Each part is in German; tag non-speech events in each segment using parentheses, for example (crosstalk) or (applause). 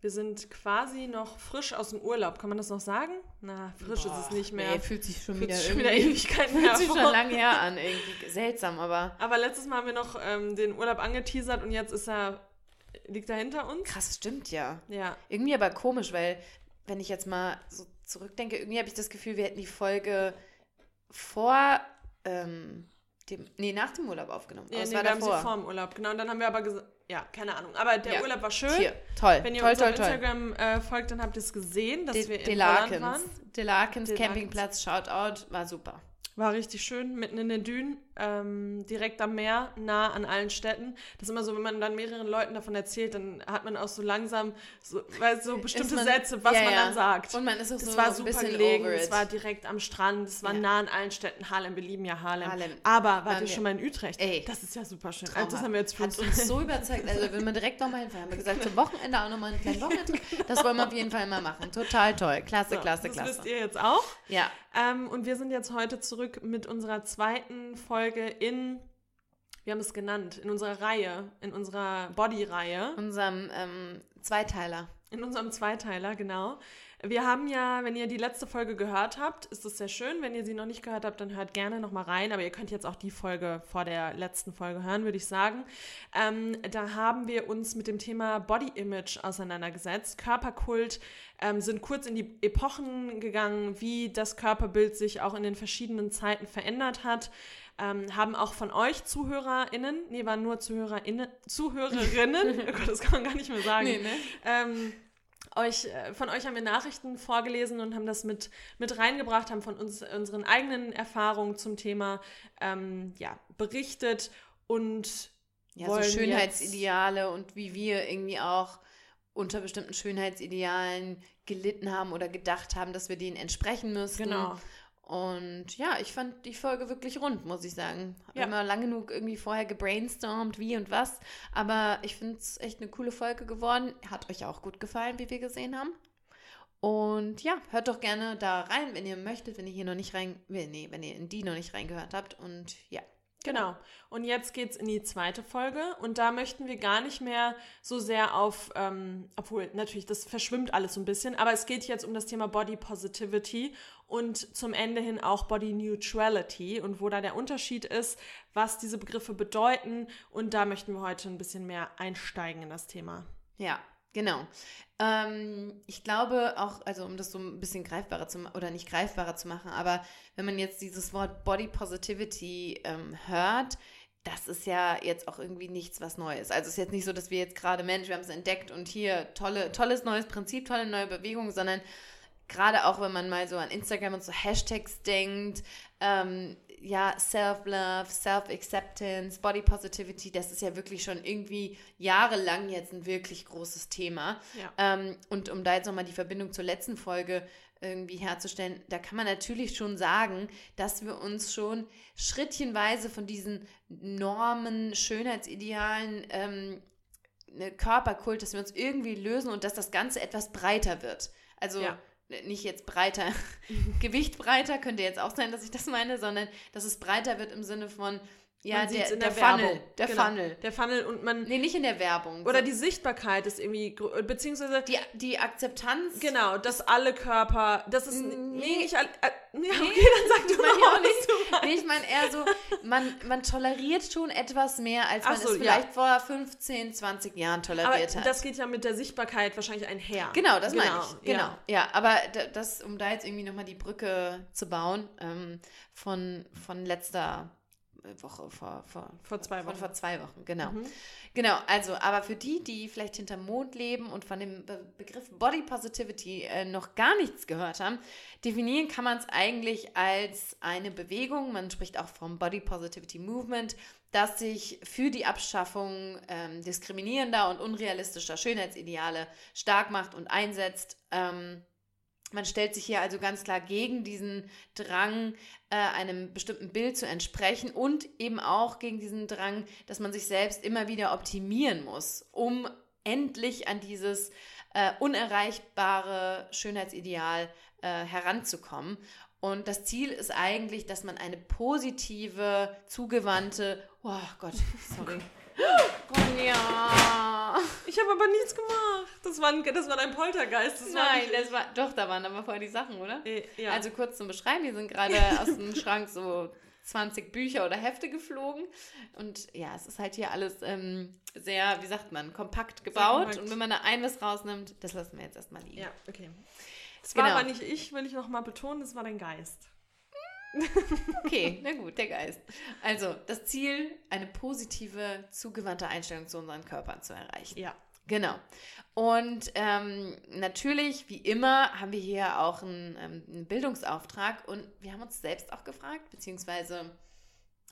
Wir sind quasi noch frisch aus dem Urlaub. Kann man das noch sagen? Na, frisch Boah, ist es nicht mehr. Nee, fühlt sich schon fühlt wieder, schon wieder Ewigkeiten fühlt sich schon lange her an. Irgendwie seltsam, aber. Aber letztes Mal haben wir noch ähm, den Urlaub angeteasert und jetzt ist er liegt er hinter uns. Krass, stimmt ja. Ja. Irgendwie aber komisch, weil wenn ich jetzt mal so zurückdenke, irgendwie habe ich das Gefühl, wir hätten die Folge vor ähm, dem, nee, nach dem Urlaub aufgenommen. Ja, nee, wir davor. haben sie vor dem Urlaub, genau. Und dann haben wir aber gesagt, ja, keine Ahnung. Aber der ja. Urlaub war schön. Hier, toll. Wenn ihr toll, uns toll, auf Instagram äh, folgt, dann habt ihr es gesehen, dass De wir in Delarkens. waren. Delarkens Campingplatz, Shoutout, war super. War richtig schön, mitten in den Dünen, ähm, direkt am Meer, nah an allen Städten. Das ist immer so, wenn man dann mehreren Leuten davon erzählt, dann hat man auch so langsam so, weil so bestimmte man, Sätze, was ja, man ja. dann sagt. Und man ist auch das so war super bisschen gelegen, es war direkt am Strand, es war ja. nah an allen Städten. Harlem, wir lieben ja Harlem. Harlem. Aber wart ihr schon mal in Utrecht? Ey, das ist ja super schön. Also, das haben wir jetzt für Hat uns so überzeugt. Also wenn wir direkt nochmal hinfahren, haben wir gesagt, zum Wochenende auch nochmal einen kleinen (laughs) Wochenende. Das wollen wir auf jeden Fall mal machen. Total toll. Klasse, so, klasse, klasse. Das wisst ihr jetzt auch. Ja. Ähm, und wir sind jetzt heute zurück mit unserer zweiten Folge in, wir haben es genannt, in unserer Reihe, in unserer Body-Reihe. Unserem ähm, Zweiteiler. In unserem Zweiteiler, genau. Wir haben ja, wenn ihr die letzte Folge gehört habt, ist das sehr schön. Wenn ihr sie noch nicht gehört habt, dann hört gerne nochmal rein. Aber ihr könnt jetzt auch die Folge vor der letzten Folge hören, würde ich sagen. Ähm, da haben wir uns mit dem Thema Body Image auseinandergesetzt. Körperkult ähm, sind kurz in die Epochen gegangen, wie das Körperbild sich auch in den verschiedenen Zeiten verändert hat. Ähm, haben auch von euch ZuhörerInnen, nee, waren nur ZuhörerInnen, Zuhörerinnen, (laughs) oh Gott, das kann man gar nicht mehr sagen. Nee, ne? ähm, euch, äh, von euch haben wir Nachrichten vorgelesen und haben das mit, mit reingebracht, haben von uns unseren eigenen Erfahrungen zum Thema ähm, ja, berichtet und ja, so Schönheitsideale und wie wir irgendwie auch unter bestimmten Schönheitsidealen gelitten haben oder gedacht haben, dass wir denen entsprechen müssen. Genau. Und ja, ich fand die Folge wirklich rund, muss ich sagen. Ja. Haben wir lang genug irgendwie vorher gebrainstormt, wie und was. Aber ich finde es echt eine coole Folge geworden. Hat euch auch gut gefallen, wie wir gesehen haben. Und ja, hört doch gerne da rein, wenn ihr möchtet, wenn ihr hier noch nicht rein, nee, wenn ihr in die noch nicht reingehört habt. Und ja. Genau. Und jetzt geht's in die zweite Folge und da möchten wir gar nicht mehr so sehr auf, ähm, obwohl natürlich das verschwimmt alles so ein bisschen, aber es geht jetzt um das Thema Body Positivity und zum Ende hin auch Body Neutrality und wo da der Unterschied ist, was diese Begriffe bedeuten und da möchten wir heute ein bisschen mehr einsteigen in das Thema. Ja, Genau. Ähm, ich glaube auch, also um das so ein bisschen greifbarer zu machen, oder nicht greifbarer zu machen, aber wenn man jetzt dieses Wort Body Positivity ähm, hört, das ist ja jetzt auch irgendwie nichts, was Neues. Also es ist jetzt nicht so, dass wir jetzt gerade, Mensch, wir haben es entdeckt und hier tolle, tolles neues Prinzip, tolle neue Bewegung, sondern gerade auch, wenn man mal so an Instagram und so Hashtags denkt, ähm, ja, Self-Love, Self-Acceptance, Body Positivity, das ist ja wirklich schon irgendwie jahrelang jetzt ein wirklich großes Thema. Ja. Ähm, und um da jetzt nochmal die Verbindung zur letzten Folge irgendwie herzustellen, da kann man natürlich schon sagen, dass wir uns schon schrittchenweise von diesen Normen, Schönheitsidealen, ähm, ne, Körperkult, dass wir uns irgendwie lösen und dass das Ganze etwas breiter wird. Also ja nicht jetzt breiter, (laughs) Gewicht breiter, könnte jetzt auch sein, dass ich das meine, sondern dass es breiter wird im Sinne von, ja, der, der, der Funnel. Der genau. Funnel. Der Funnel und man. Nee, nicht in der Werbung. Oder so. die Sichtbarkeit ist irgendwie, beziehungsweise. Die, die Akzeptanz. Genau, dass alle Körper. Das ist. Nee, nee nicht alle. Äh, nee, okay, dann sag du (laughs) mal auch nicht. Nee, ich meine eher so, man, man toleriert schon etwas mehr, als man so, es vielleicht ja. vor 15, 20 Jahren toleriert aber hat. Das geht ja mit der Sichtbarkeit wahrscheinlich einher. Genau, das genau, meine ich. Genau. Ja, ja aber das, um da jetzt irgendwie nochmal die Brücke zu bauen, ähm, von, von letzter Woche, vor, vor, vor zwei Wochen. Vor, zwei Wochen, genau. Mhm. Genau, also, aber für die, die vielleicht hinterm Mond leben und von dem Be Begriff Body Positivity äh, noch gar nichts gehört haben, definieren kann man es eigentlich als eine Bewegung, man spricht auch vom Body Positivity Movement, das sich für die Abschaffung ähm, diskriminierender und unrealistischer Schönheitsideale stark macht und einsetzt. Ähm, man stellt sich hier also ganz klar gegen diesen Drang, äh, einem bestimmten Bild zu entsprechen und eben auch gegen diesen Drang, dass man sich selbst immer wieder optimieren muss, um endlich an dieses äh, unerreichbare Schönheitsideal äh, heranzukommen. Und das Ziel ist eigentlich, dass man eine positive, zugewandte, oh Gott, (laughs) sorry. Ronja. Ich habe aber nichts gemacht. Das war, ein, das war dein Poltergeist. Das Nein, war das war, doch, da waren aber vorher die Sachen, oder? Äh, ja. Also kurz zum Beschreiben, hier sind gerade (laughs) aus dem Schrank so 20 Bücher oder Hefte geflogen. Und ja, es ist halt hier alles ähm, sehr, wie sagt man, kompakt gebaut. Kompakt. Und wenn man da ein was rausnimmt, das lassen wir jetzt erstmal liegen. Ja, okay. Das genau. war aber nicht ich, will ich nochmal betonen, das war dein Geist. Okay, (laughs) na gut, der Geist. Also, das Ziel, eine positive, zugewandte Einstellung zu unseren Körpern zu erreichen. Ja. Genau. Und ähm, natürlich, wie immer, haben wir hier auch einen, ähm, einen, Bildungsauftrag und wir haben uns selbst auch gefragt, beziehungsweise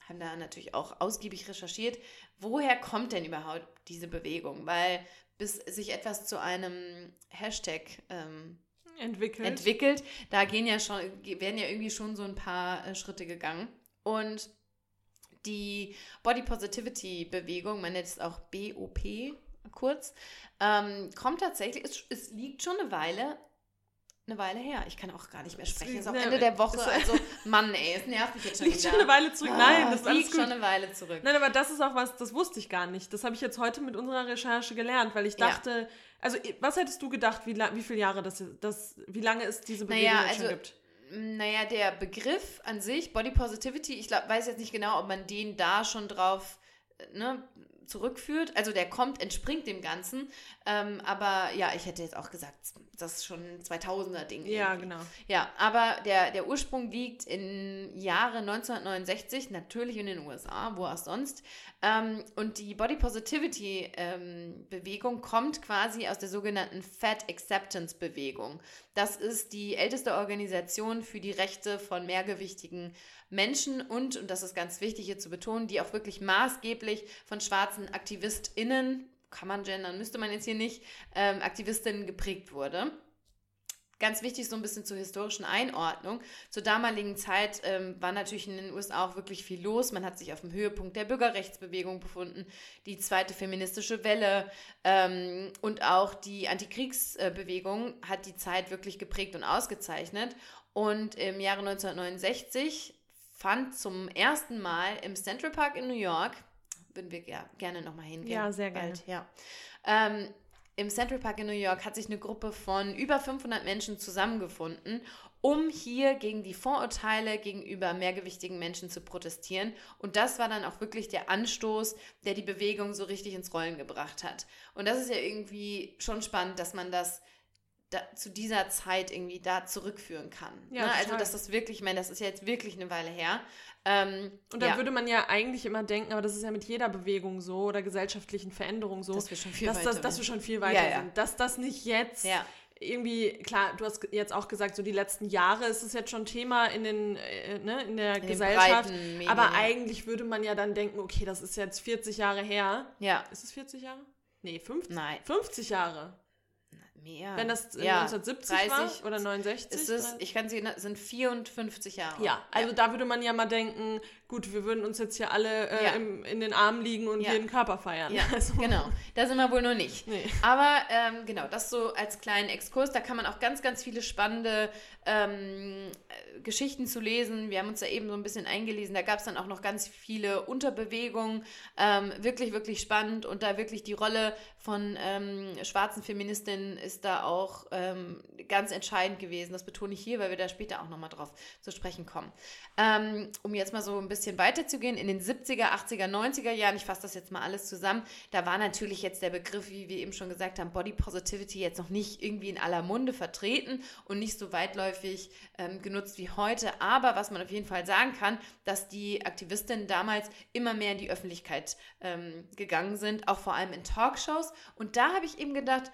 haben da natürlich auch ausgiebig recherchiert, woher kommt denn überhaupt diese Bewegung? Weil bis sich etwas zu einem Hashtag ähm, entwickelt. entwickelt, da gehen ja schon, werden ja irgendwie schon so ein paar äh, Schritte gegangen. Und die Body Positivity Bewegung, man nennt es auch BOP, kurz, ähm, kommt tatsächlich, es, es liegt schon eine Weile eine Weile her. Ich kann auch gar nicht mehr sprechen. Es ist auch Ende der Woche. Also, Mann, ey, es nervt mich jetzt schon liegt wieder. schon eine Weile zurück. Nein, das ist liegt schon eine Weile zurück. Nein, aber das ist auch was, das wusste ich gar nicht. Das habe ich jetzt heute mit unserer Recherche gelernt, weil ich dachte, ja. also was hättest du gedacht, wie, wie viele Jahre das, das, wie lange es diese Bewegung naja, also, schon gibt? Naja, der Begriff an sich, Body Positivity, ich glaub, weiß jetzt nicht genau, ob man den da schon drauf äh, ne, zurückführt. Also der kommt, entspringt dem Ganzen. Ähm, aber ja, ich hätte jetzt auch gesagt, das ist schon ein 2000er-Ding. Ja, irgendwie. genau. Ja, aber der, der Ursprung liegt in Jahre 1969, natürlich in den USA, wo auch sonst. Ähm, und die Body Positivity-Bewegung ähm, kommt quasi aus der sogenannten Fat Acceptance-Bewegung. Das ist die älteste Organisation für die Rechte von mehrgewichtigen Menschen und, und das ist ganz wichtig hier zu betonen, die auch wirklich maßgeblich von schwarzen AktivistInnen, kann man gendern, müsste man jetzt hier nicht, ähm, Aktivistinnen geprägt wurde. Ganz wichtig, so ein bisschen zur historischen Einordnung. Zur damaligen Zeit ähm, war natürlich in den USA auch wirklich viel los. Man hat sich auf dem Höhepunkt der Bürgerrechtsbewegung befunden, die zweite feministische Welle ähm, und auch die Antikriegsbewegung hat die Zeit wirklich geprägt und ausgezeichnet. Und im Jahre 1969 fand zum ersten Mal im Central Park in New York, würden wir ger gerne nochmal hingehen. Ja, sehr gerne. Bald, ja. Ähm, Im Central Park in New York hat sich eine Gruppe von über 500 Menschen zusammengefunden, um hier gegen die Vorurteile gegenüber mehrgewichtigen Menschen zu protestieren. Und das war dann auch wirklich der Anstoß, der die Bewegung so richtig ins Rollen gebracht hat. Und das ist ja irgendwie schon spannend, dass man das da, zu dieser Zeit irgendwie da zurückführen kann. Ja, ne? Also, dass das wirklich, ich meine, das ist ja jetzt wirklich eine Weile her. Ähm, und da ja. würde man ja eigentlich immer denken, aber das ist ja mit jeder Bewegung so oder gesellschaftlichen Veränderung so, dass wir schon viel dass, weiter das, dass wir schon viel weiter ja, sind. Dass das nicht jetzt irgendwie, klar, du hast jetzt auch gesagt, so die letzten Jahre ist es jetzt schon Thema in, den, äh, ne, in der in Gesellschaft. Medien, aber eigentlich würde man ja dann denken, okay, das ist jetzt 40 Jahre her. Ja. Ist es 40 Jahre? Nee, 50, Nein. 50 Jahre. Mehr. Wenn das ja, 1970 30, war oder 69? Ist es, ich kann sie, sind 54 Jahre. Ja, also ja. da würde man ja mal denken, gut, wir würden uns jetzt hier alle äh, ja. im, in den Armen liegen und ja. jeden Körper feiern. Ja, (laughs) also. genau. Da sind wir wohl noch nicht. Nee. Aber ähm, genau, das so als kleinen Exkurs. Da kann man auch ganz, ganz viele spannende ähm, Geschichten zu lesen. Wir haben uns da eben so ein bisschen eingelesen. Da gab es dann auch noch ganz viele Unterbewegungen. Ähm, wirklich, wirklich spannend. Und da wirklich die Rolle von ähm, schwarzen Feministinnen ist da auch ähm, ganz entscheidend gewesen. Das betone ich hier, weil wir da später auch nochmal drauf zu sprechen kommen. Ähm, um jetzt mal so ein bisschen weiterzugehen, in den 70er, 80er, 90er Jahren, ich fasse das jetzt mal alles zusammen, da war natürlich jetzt der Begriff, wie wir eben schon gesagt haben, Body Positivity jetzt noch nicht irgendwie in aller Munde vertreten und nicht so weitläufig ähm, genutzt wie heute. Aber was man auf jeden Fall sagen kann, dass die Aktivistinnen damals immer mehr in die Öffentlichkeit ähm, gegangen sind, auch vor allem in Talkshows. Und da habe ich eben gedacht,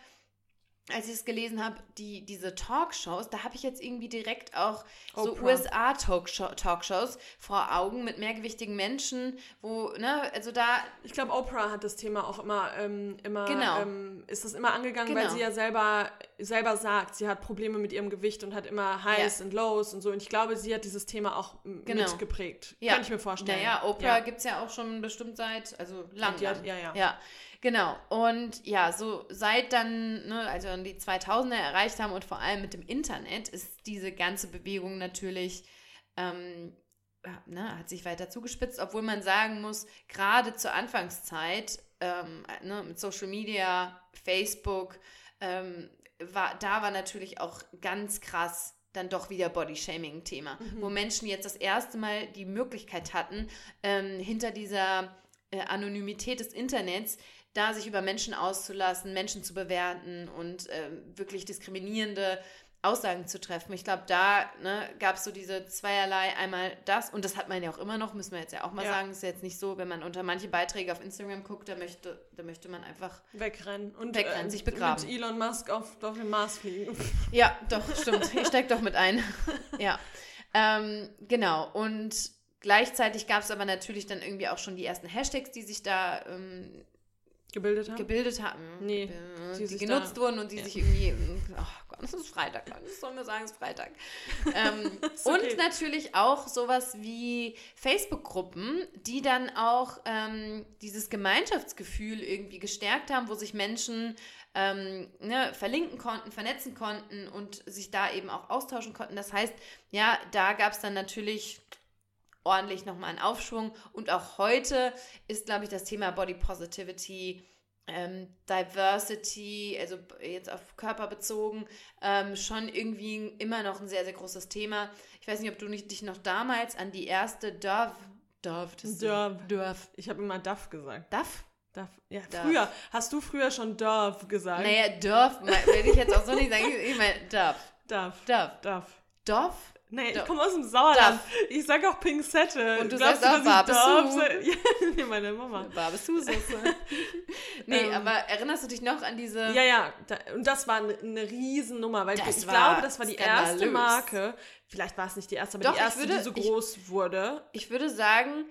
als ich es gelesen habe, die, diese Talkshows, da habe ich jetzt irgendwie direkt auch so USA-Talkshows vor Augen mit mehrgewichtigen Menschen, wo, ne, also da. Ich glaube, Oprah hat das Thema auch immer, ähm, immer, genau. ähm, ist das immer angegangen, genau. weil sie ja selber, selber sagt, sie hat Probleme mit ihrem Gewicht und hat immer Highs ja. und Lows und so. Und ich glaube, sie hat dieses Thema auch genau. mitgeprägt. Ja. Kann ich mir vorstellen. Naja, Oprah ja. gibt es ja auch schon bestimmt seit, also lang. Ja, ja, ja. ja. Genau. Und ja, so seit dann, ne, also die 2000er erreicht haben und vor allem mit dem Internet ist diese ganze Bewegung natürlich, ähm, ne, hat sich weiter zugespitzt, obwohl man sagen muss, gerade zur Anfangszeit ähm, ne, mit Social Media, Facebook, ähm, war, da war natürlich auch ganz krass dann doch wieder Body-Shaming-Thema, mhm. wo Menschen jetzt das erste Mal die Möglichkeit hatten, ähm, hinter dieser äh, Anonymität des Internets da sich über Menschen auszulassen, Menschen zu bewerten und äh, wirklich diskriminierende Aussagen zu treffen. Ich glaube, da ne, gab es so diese zweierlei, einmal das, und das hat man ja auch immer noch, müssen wir jetzt ja auch mal ja. sagen, ist ja jetzt nicht so, wenn man unter manche Beiträge auf Instagram guckt, da möchte, da möchte man einfach wegrennen und wegrennen, äh, sich begraben. Mit Elon Musk auf, auf den Mars fliegen. (laughs) Ja, doch, stimmt. Ich steck doch mit ein. (laughs) ja. Ähm, genau. Und gleichzeitig gab es aber natürlich dann irgendwie auch schon die ersten Hashtags, die sich da ähm, gebildet haben. Gebildet haben. Nee. Die, die genutzt wurden und die ja. sich irgendwie. Oh Gott, es ist Freitag, ich soll mir sagen, es ist Freitag. (laughs) ähm, ist okay. Und natürlich auch sowas wie Facebook-Gruppen, die dann auch ähm, dieses Gemeinschaftsgefühl irgendwie gestärkt haben, wo sich Menschen ähm, ne, verlinken konnten, vernetzen konnten und sich da eben auch austauschen konnten. Das heißt, ja, da gab es dann natürlich ordentlich nochmal einen Aufschwung. Und auch heute ist, glaube ich, das Thema Body Positivity, ähm, Diversity, also jetzt auf Körper bezogen, ähm, schon irgendwie immer noch ein sehr, sehr großes Thema. Ich weiß nicht, ob du nicht, dich noch damals an die erste Dove, Dove, Dove. Dove. Ich habe immer Duff gesagt. Duff? Duff. Ja, Duff. früher. Hast du früher schon Dove gesagt? Naja, Dove, will ich jetzt auch so nicht sagen. Ich meine, Dove. Dove. Dove. Dove. Dove? Nee, ich komme aus dem Sauerland. Duff. Ich sage auch Pinzette. Und du Glaubst sagst auch Barbesu. (laughs) Ja, nee, meine Mama. Barbesu-Soße. (laughs) nee, ähm, aber erinnerst du dich noch an diese... Ja, ja. Da, und das war eine, eine Riesennummer, weil das ich glaube, das war die skandalös. erste Marke. Vielleicht war es nicht die erste, aber Doch, die erste, würde, die so groß ich, wurde. Ich würde sagen...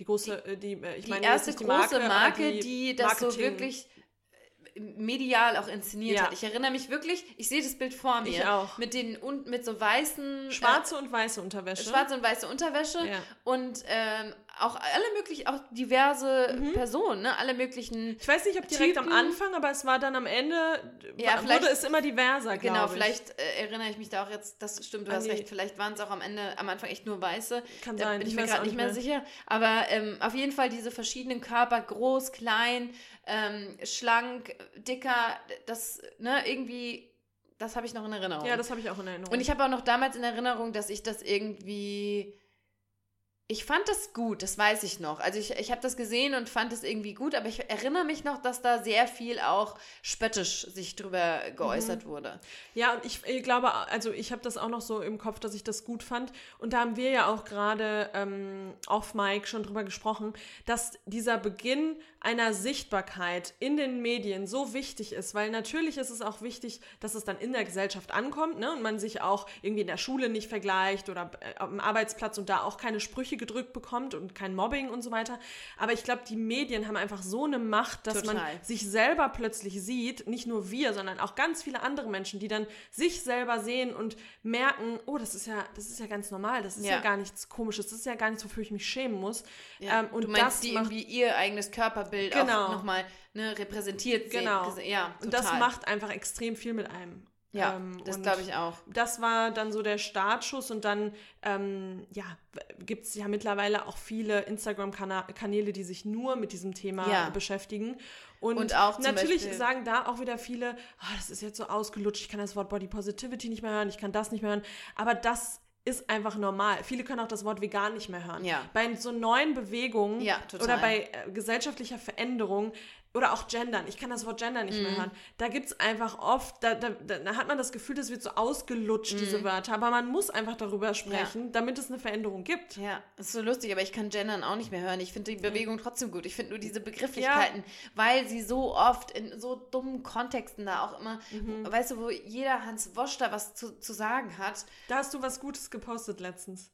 Die große, äh, die, äh, ich die meine, erste die große Marke, Marke die, die das so wirklich medial auch inszeniert ja. hat. Ich erinnere mich wirklich, ich sehe das Bild vor mir. Ich auch. Mit den und mit so weißen. Äh, Schwarze äh, und weiße Unterwäsche. Schwarze und weiße Unterwäsche. Ja. Und ähm, auch alle möglichen, auch diverse mhm. Personen, ne? Alle möglichen. Ich weiß nicht, ob direkt Typen. am Anfang, aber es war dann am Ende, ja, wurde es immer diverser, Genau, vielleicht äh, erinnere ich mich da auch jetzt, das stimmt, du An hast recht, vielleicht waren es auch am Ende, am Anfang echt nur weiße. Kann da sein. bin ich, ich mir gerade nicht mehr, mehr sicher. Aber ähm, auf jeden Fall diese verschiedenen Körper, groß, klein, ähm, schlank, dicker, das, ne, irgendwie das habe ich noch in Erinnerung. Ja, das habe ich auch in Erinnerung. Und ich habe auch noch damals in Erinnerung, dass ich das irgendwie ich fand das gut, das weiß ich noch. Also ich, ich habe das gesehen und fand es irgendwie gut, aber ich erinnere mich noch, dass da sehr viel auch spöttisch sich drüber geäußert mhm. wurde. Ja, und ich, ich glaube, also ich habe das auch noch so im Kopf, dass ich das gut fand. Und da haben wir ja auch gerade ähm, auf Mike schon drüber gesprochen, dass dieser Beginn einer Sichtbarkeit in den Medien so wichtig ist, weil natürlich ist es auch wichtig, dass es dann in der Gesellschaft ankommt ne, und man sich auch irgendwie in der Schule nicht vergleicht oder äh, am Arbeitsplatz und da auch keine Sprüche gedrückt bekommt und kein Mobbing und so weiter. Aber ich glaube, die Medien haben einfach so eine Macht, dass Total. man sich selber plötzlich sieht, nicht nur wir, sondern auch ganz viele andere Menschen, die dann sich selber sehen und merken, oh, das ist ja, das ist ja ganz normal, das ist ja, ja gar nichts Komisches, das ist ja gar nichts, wofür ich mich schämen muss. Ja. Ähm, und du meinst, das die irgendwie ihr eigenes Körper Körperbild genau. auch nochmal ne, repräsentiert genau. sehen. Ja, total. Und das macht einfach extrem viel mit einem. Ja, ähm, das glaube ich auch. Das war dann so der Startschuss und dann, ähm, ja, gibt es ja mittlerweile auch viele Instagram-Kanäle, die sich nur mit diesem Thema ja. beschäftigen. Und, und auch natürlich Beispiel, sagen da auch wieder viele, oh, das ist jetzt so ausgelutscht, ich kann das Wort Body Positivity nicht mehr hören, ich kann das nicht mehr hören. Aber das ist einfach normal. Viele können auch das Wort vegan nicht mehr hören. Ja. Bei so neuen Bewegungen ja, oder bei äh, gesellschaftlicher Veränderung oder auch gendern. Ich kann das Wort gender nicht mm. mehr mhm. hören. Da gibt es einfach oft, da, da, da, hat man das Gefühl, das wird so ausgelutscht, mm. diese mhm. Wörter. Aber man muss einfach darüber sprechen, ja. damit es eine Veränderung gibt. Ja, das ist so lustig, aber ich kann gendern auch nicht mehr hören. Ich finde die Bewegung trotzdem gut. Ich finde nur diese Begrifflichkeiten, ja. weil sie so oft in so dummen Kontexten da auch immer, mhm. weißt du, wo jeder Hans Wosch da was zu, zu sagen hat. Da hast du was Gutes gepostet letztens.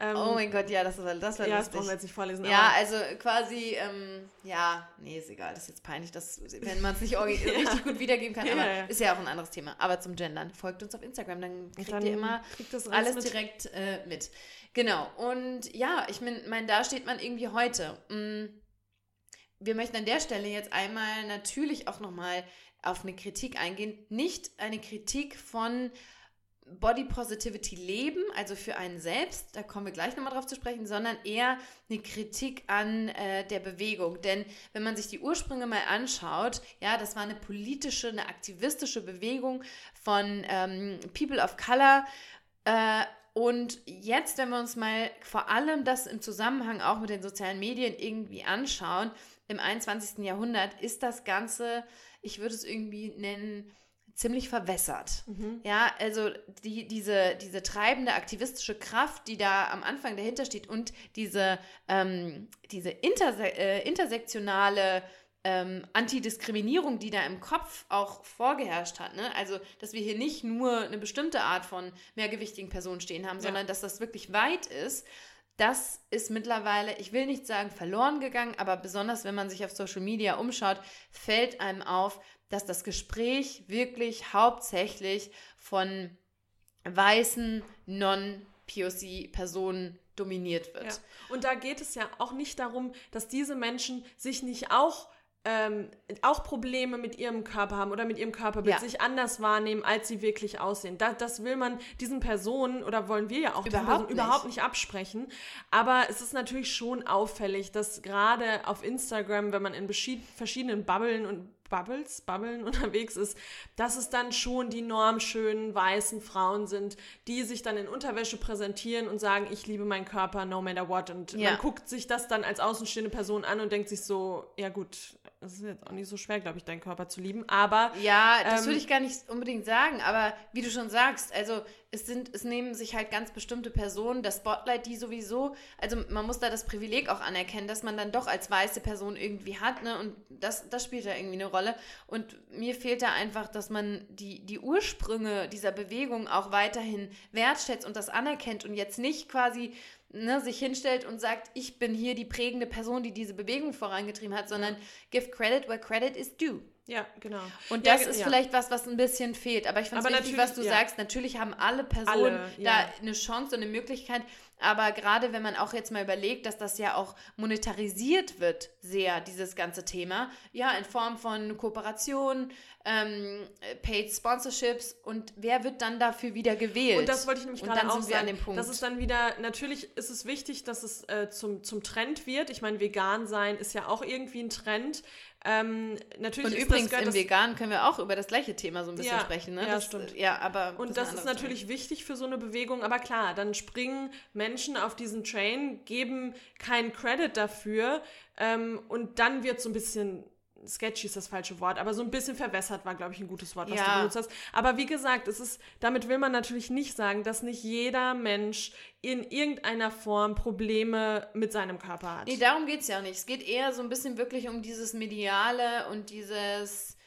Ähm, oh mein Gott, ja, das, ist, das war Ja, das brauchen wir jetzt nicht vorlesen. Ja, also quasi, ähm, ja, nee, ist egal, das ist jetzt peinlich, dass, wenn man es nicht (laughs) ja. richtig gut wiedergeben kann, aber ja. ist ja auch ein anderes Thema. Aber zum Gendern, folgt uns auf Instagram, dann kriegt dann ihr immer alles mit. direkt äh, mit. Genau, und ja, ich meine, mein, da steht man irgendwie heute. Mm, wir möchten an der Stelle jetzt einmal natürlich auch nochmal auf eine Kritik eingehen. Nicht eine Kritik von Body Positivity leben, also für einen selbst, da kommen wir gleich nochmal drauf zu sprechen, sondern eher eine Kritik an äh, der Bewegung. Denn wenn man sich die Ursprünge mal anschaut, ja, das war eine politische, eine aktivistische Bewegung von ähm, People of Color. Äh, und jetzt, wenn wir uns mal vor allem das im Zusammenhang auch mit den sozialen Medien irgendwie anschauen, im 21. Jahrhundert ist das Ganze, ich würde es irgendwie nennen, ziemlich verwässert. Mhm. Ja, also die, diese, diese treibende aktivistische Kraft, die da am Anfang dahinter steht und diese, ähm, diese interse äh, intersektionale ähm, Antidiskriminierung, die da im Kopf auch vorgeherrscht hat. Ne? Also, dass wir hier nicht nur eine bestimmte Art von mehrgewichtigen Personen stehen haben, ja. sondern dass das wirklich weit ist. Das ist mittlerweile, ich will nicht sagen verloren gegangen, aber besonders wenn man sich auf Social Media umschaut, fällt einem auf, dass das Gespräch wirklich hauptsächlich von weißen Non-POC-Personen dominiert wird. Ja. Und da geht es ja auch nicht darum, dass diese Menschen sich nicht auch ähm, auch Probleme mit ihrem Körper haben oder mit ihrem Körperbild, ja. sich anders wahrnehmen, als sie wirklich aussehen. Da, das will man diesen Personen oder wollen wir ja auch überhaupt, nicht. überhaupt nicht absprechen. Aber es ist natürlich schon auffällig, dass gerade auf Instagram, wenn man in verschiedenen Bubblen und Bubbles, Bubbeln (laughs) unterwegs ist, dass es dann schon die normschönen weißen Frauen sind, die sich dann in Unterwäsche präsentieren und sagen, ich liebe meinen Körper, no matter what. Und ja. man guckt sich das dann als außenstehende Person an und denkt sich so, ja gut, es ist jetzt auch nicht so schwer, glaube ich, deinen Körper zu lieben, aber... Ja, das ähm, würde ich gar nicht unbedingt sagen, aber wie du schon sagst, also es sind, es nehmen sich halt ganz bestimmte Personen, das Spotlight, die sowieso, also man muss da das Privileg auch anerkennen, dass man dann doch als weiße Person irgendwie hat, ne? Und das, das spielt da irgendwie eine Rolle. Und mir fehlt da einfach, dass man die, die Ursprünge dieser Bewegung auch weiterhin wertschätzt und das anerkennt und jetzt nicht quasi ne, sich hinstellt und sagt, ich bin hier die prägende Person, die diese Bewegung vorangetrieben hat, sondern give credit where credit is due. Ja, genau. Und das ja, ist ja. vielleicht was, was ein bisschen fehlt. Aber ich finde es wichtig, was du ja. sagst. Natürlich haben alle Personen alle, da eine Chance und eine Möglichkeit. Aber gerade wenn man auch jetzt mal überlegt, dass das ja auch monetarisiert wird, sehr, dieses ganze Thema, ja, in Form von Kooperationen, ähm, Paid Sponsorships und wer wird dann dafür wieder gewählt? Und das wollte ich nämlich gerade auch sagen. Wir an dem Punkt. Das ist dann wieder, natürlich ist es wichtig, dass es äh, zum, zum Trend wird. Ich meine, vegan sein ist ja auch irgendwie ein Trend. Ähm, natürlich und übrigens das, im Vegan können wir auch über das gleiche Thema so ein bisschen ja, sprechen. Ne? Ja, das, stimmt. Ja, aber und das, das ist natürlich Thema. wichtig für so eine Bewegung. Aber klar, dann springen Menschen auf diesen Train, geben keinen Credit dafür ähm, und dann wird so ein bisschen sketchy ist das falsche Wort, aber so ein bisschen verwässert war, glaube ich, ein gutes Wort, was ja. du benutzt hast. Aber wie gesagt, es ist, damit will man natürlich nicht sagen, dass nicht jeder Mensch in irgendeiner Form Probleme mit seinem Körper hat. Nee, darum geht es ja nicht. Es geht eher so ein bisschen wirklich um dieses Mediale und dieses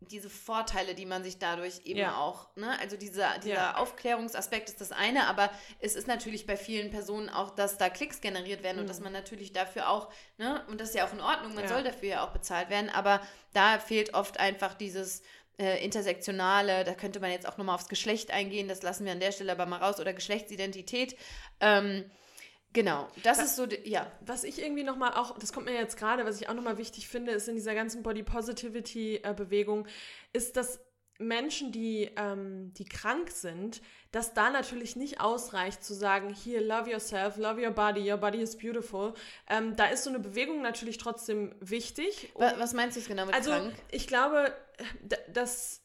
diese Vorteile, die man sich dadurch eben ja. auch, ne? Also dieser, dieser ja. Aufklärungsaspekt ist das eine, aber es ist natürlich bei vielen Personen auch, dass da Klicks generiert werden mhm. und dass man natürlich dafür auch, ne, und das ist ja auch in Ordnung, man ja. soll dafür ja auch bezahlt werden, aber da fehlt oft einfach dieses äh, intersektionale, da könnte man jetzt auch nochmal aufs Geschlecht eingehen, das lassen wir an der Stelle aber mal raus, oder Geschlechtsidentität. Ähm, Genau, das was, ist so, ja. Was ich irgendwie nochmal auch, das kommt mir jetzt gerade, was ich auch nochmal wichtig finde, ist in dieser ganzen Body Positivity-Bewegung, äh, ist, dass Menschen, die, ähm, die krank sind, dass da natürlich nicht ausreicht zu sagen, hier, love yourself, love your body, your body is beautiful. Ähm, da ist so eine Bewegung natürlich trotzdem wichtig. was meinst du jetzt genau mit also, krank? Ich glaube, dass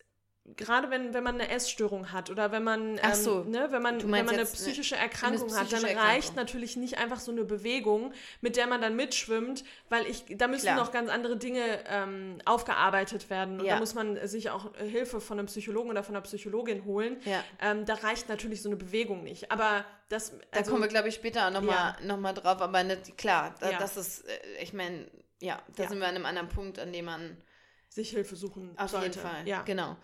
gerade wenn, wenn man eine Essstörung hat oder wenn man, ähm, so, ne, wenn man, wenn man eine psychische Erkrankung eine psychische hat, dann reicht natürlich nicht einfach so eine Bewegung, mit der man dann mitschwimmt, weil ich, da müssen Klar. noch ganz andere Dinge ähm, aufgearbeitet werden. Und ja. da muss man sich auch Hilfe von einem Psychologen oder von einer Psychologin holen. Ja. Ähm, da reicht natürlich so eine Bewegung nicht. Aber das. Also, da kommen wir, glaube ich, später auch nochmal ja. noch drauf. Aber nicht, klar, da, das ist, äh, ich meine, ja, da sind wir an einem anderen Punkt, an dem man sich Hilfe suchen Auf sollte. jeden Fall, ja. Genau.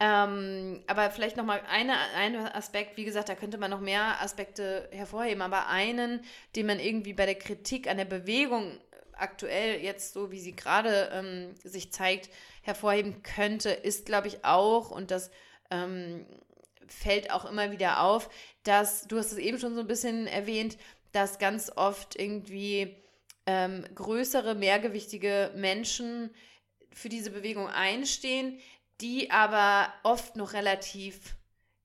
Ähm, aber vielleicht nochmal eine, ein Aspekt, wie gesagt, da könnte man noch mehr Aspekte hervorheben, aber einen, den man irgendwie bei der Kritik an der Bewegung aktuell jetzt so, wie sie gerade ähm, sich zeigt, hervorheben könnte, ist, glaube ich, auch, und das ähm, fällt auch immer wieder auf, dass, du hast es eben schon so ein bisschen erwähnt, dass ganz oft irgendwie ähm, größere, mehrgewichtige Menschen für diese Bewegung einstehen, die aber oft noch relativ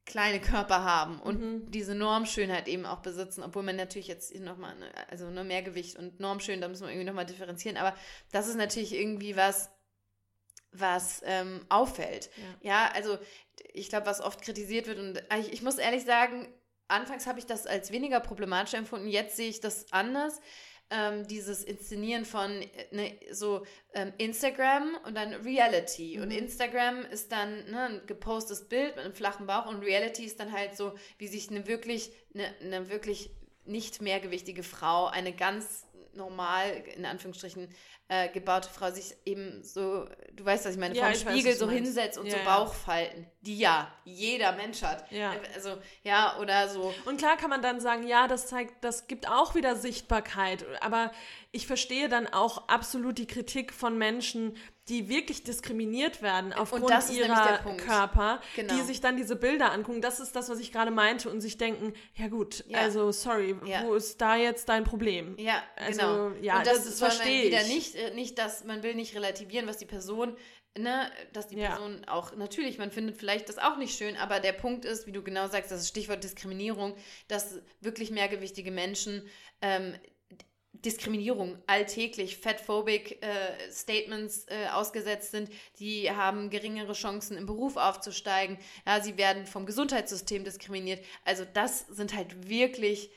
kleine Körper haben und mhm. diese Normschönheit eben auch besitzen, obwohl man natürlich jetzt nochmal, ne, also nur Mehrgewicht und Normschön, da muss man irgendwie nochmal differenzieren, aber das ist natürlich irgendwie was, was ähm, auffällt. Ja. ja, also ich glaube, was oft kritisiert wird und ich, ich muss ehrlich sagen, anfangs habe ich das als weniger problematisch empfunden, jetzt sehe ich das anders ähm, dieses Inszenieren von ne, so ähm, Instagram und dann Reality. Mhm. Und Instagram ist dann ne, ein gepostes Bild mit einem flachen Bauch und Reality ist dann halt so, wie sich eine wirklich, eine, eine wirklich nicht mehrgewichtige Frau, eine ganz normal, in Anführungsstrichen, äh, gebaute Frau sich eben so, du weißt, was ich meine, ja, vom Spiegel weiß, so hinsetzt und ja, so Bauchfalten, die ja jeder Mensch hat. Ja. Also, ja, oder so. Und klar kann man dann sagen, ja, das zeigt, das gibt auch wieder Sichtbarkeit, aber ich verstehe dann auch absolut die Kritik von Menschen, die wirklich diskriminiert werden aufgrund ihrer Körper, genau. die sich dann diese Bilder angucken. Das ist das, was ich gerade meinte und sich denken, ja gut, ja. also sorry, ja. wo ist da jetzt dein Problem? Ja, also, genau. Ja, und das, das verstehe ich. Wieder nicht, äh, nicht, dass man will nicht relativieren, was die Person Ne, dass die Person ja. auch, natürlich, man findet vielleicht das auch nicht schön, aber der Punkt ist, wie du genau sagst, das ist Stichwort Diskriminierung, dass wirklich mehrgewichtige Menschen ähm, Diskriminierung alltäglich, fatphobic äh, Statements äh, ausgesetzt sind, die haben geringere Chancen im Beruf aufzusteigen, ja, sie werden vom Gesundheitssystem diskriminiert. Also das sind halt wirklich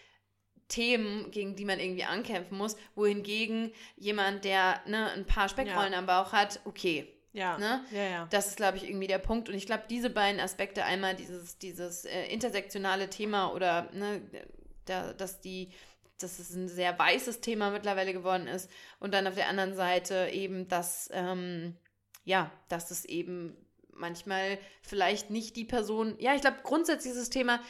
Themen, gegen die man irgendwie ankämpfen muss, wohingegen jemand, der ne, ein paar Speckrollen ja. am Bauch hat, okay, ja. Ne? ja, ja. Das ist, glaube ich, irgendwie der Punkt. Und ich glaube, diese beiden Aspekte, einmal dieses, dieses äh, intersektionale Thema oder ne, da, dass die dass es ein sehr weißes Thema mittlerweile geworden ist. Und dann auf der anderen Seite eben, dass, ähm, ja, dass es eben manchmal vielleicht nicht die Person, ja, ich glaube, grundsätzlich ist das Thema,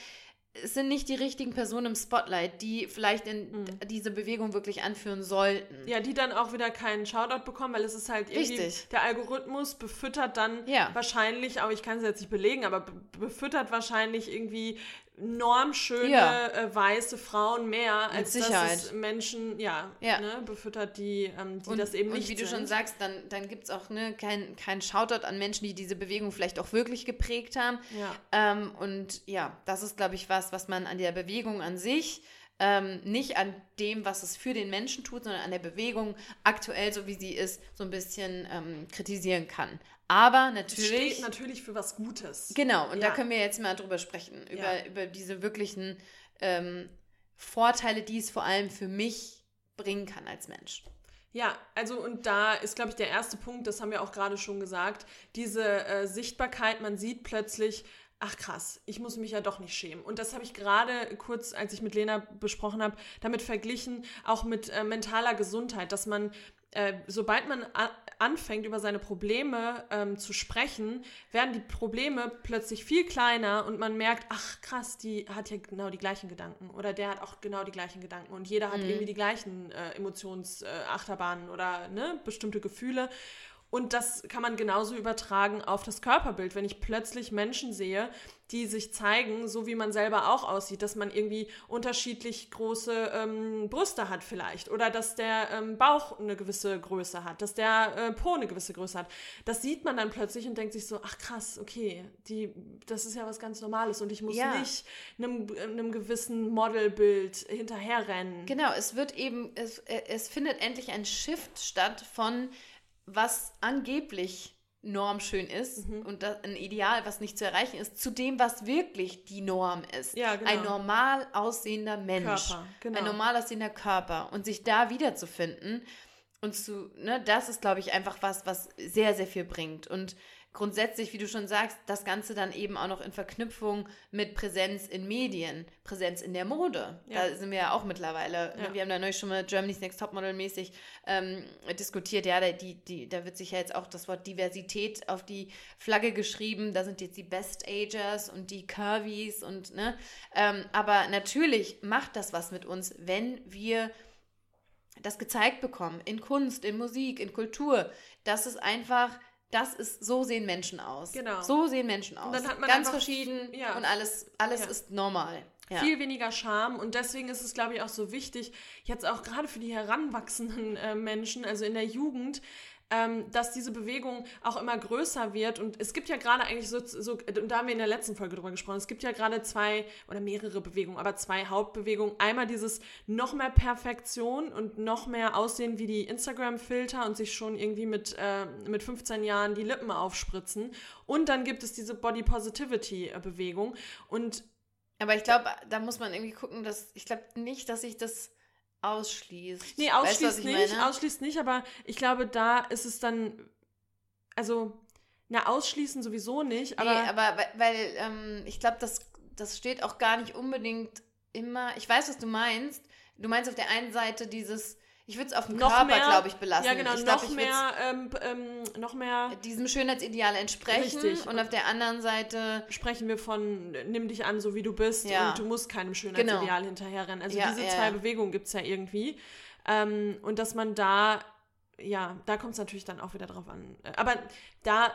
es sind nicht die richtigen Personen im Spotlight, die vielleicht in mhm. diese Bewegung wirklich anführen sollten. Ja, die dann auch wieder keinen Shoutout bekommen, weil es ist halt irgendwie, Richtig. der Algorithmus befüttert dann ja. wahrscheinlich, aber ich kann es jetzt nicht belegen, aber befüttert wahrscheinlich irgendwie normschöne ja. äh, weiße Frauen mehr, als dass es Menschen ja, ja. Ne, befüttert, die, ähm, die und, das eben nicht Und wie sind. du schon sagst, dann, dann gibt es auch ne, kein, kein Shoutout an Menschen, die diese Bewegung vielleicht auch wirklich geprägt haben. Ja. Ähm, und ja, das ist, glaube ich, was, was man an der Bewegung an sich ähm, nicht an dem, was es für den Menschen tut, sondern an der Bewegung aktuell, so wie sie ist, so ein bisschen ähm, kritisieren kann. Aber natürlich. Steht natürlich für was Gutes. Genau, und ja. da können wir jetzt mal drüber sprechen, über, ja. über diese wirklichen ähm, Vorteile, die es vor allem für mich bringen kann als Mensch. Ja, also und da ist, glaube ich, der erste Punkt, das haben wir auch gerade schon gesagt, diese äh, Sichtbarkeit, man sieht plötzlich, ach krass, ich muss mich ja doch nicht schämen. Und das habe ich gerade kurz, als ich mit Lena besprochen habe, damit verglichen, auch mit äh, mentaler Gesundheit, dass man äh, sobald man anfängt, über seine Probleme ähm, zu sprechen, werden die Probleme plötzlich viel kleiner und man merkt, ach krass, die hat ja genau die gleichen Gedanken oder der hat auch genau die gleichen Gedanken und jeder hat mhm. irgendwie die gleichen äh, Emotionsachterbahnen äh, oder ne, bestimmte Gefühle. Und das kann man genauso übertragen auf das Körperbild. Wenn ich plötzlich Menschen sehe, die sich zeigen, so wie man selber auch aussieht, dass man irgendwie unterschiedlich große ähm, Brüste hat vielleicht oder dass der ähm, Bauch eine gewisse Größe hat, dass der äh, Po eine gewisse Größe hat. Das sieht man dann plötzlich und denkt sich so, ach krass, okay, die, das ist ja was ganz Normales und ich muss ja. nicht einem, einem gewissen Modelbild hinterherrennen. Genau, es wird eben, es, es findet endlich ein Shift statt von was angeblich normschön ist mhm. und ein Ideal, was nicht zu erreichen ist, zu dem, was wirklich die Norm ist. Ja, genau. Ein normal aussehender Mensch. Körper, genau. Ein normal aussehender Körper. Und sich da wiederzufinden und zu, ne, das ist, glaube ich, einfach was, was sehr, sehr viel bringt. Und grundsätzlich, wie du schon sagst, das Ganze dann eben auch noch in Verknüpfung mit Präsenz in Medien, Präsenz in der Mode. Ja. Da sind wir ja auch mittlerweile. Ne? Ja. Wir haben da neulich schon mal Germany's Next Topmodel mäßig ähm, diskutiert. Ja, da, die, die, da wird sich ja jetzt auch das Wort Diversität auf die Flagge geschrieben. Da sind jetzt die Best Agers und die Curvies und, ne. Ähm, aber natürlich macht das was mit uns, wenn wir das gezeigt bekommen in Kunst, in Musik, in Kultur, dass es einfach das ist, so sehen Menschen aus. Genau. So sehen Menschen aus. Und dann hat man Ganz verschieden ja. und alles, alles ja. ist normal. Ja. Viel weniger Scham und deswegen ist es, glaube ich, auch so wichtig, jetzt auch gerade für die heranwachsenden äh, Menschen, also in der Jugend, ähm, dass diese Bewegung auch immer größer wird. Und es gibt ja gerade eigentlich so, so, und da haben wir in der letzten Folge drüber gesprochen, es gibt ja gerade zwei oder mehrere Bewegungen, aber zwei Hauptbewegungen. Einmal dieses noch mehr Perfektion und noch mehr Aussehen wie die Instagram-Filter und sich schon irgendwie mit, äh, mit 15 Jahren die Lippen aufspritzen. Und dann gibt es diese Body Positivity-Bewegung. Und aber ich glaube, da muss man irgendwie gucken, dass ich glaube nicht, dass ich das ausschließt. Nee, ausschließt weißt, nicht, meine? ausschließt nicht, aber ich glaube, da ist es dann, also, na, ausschließen sowieso nicht, aber. Nee, aber weil, weil ähm, ich glaube, das, das steht auch gar nicht unbedingt immer, ich weiß, was du meinst. Du meinst auf der einen Seite dieses, ich würde es auf dem noch Körper, glaube ich, belassen. Ja, genau, ich noch, glaub, mehr, ähm, ähm, noch mehr. Diesem Schönheitsideal entsprechen. Richtig. Und auf der anderen Seite. Sprechen wir von, nimm dich an, so wie du bist ja. und du musst keinem Schönheitsideal genau. hinterherrennen. Also ja, diese ja, zwei Bewegungen gibt es ja irgendwie. Ähm, und dass man da ja, da kommt es natürlich dann auch wieder drauf an. Aber da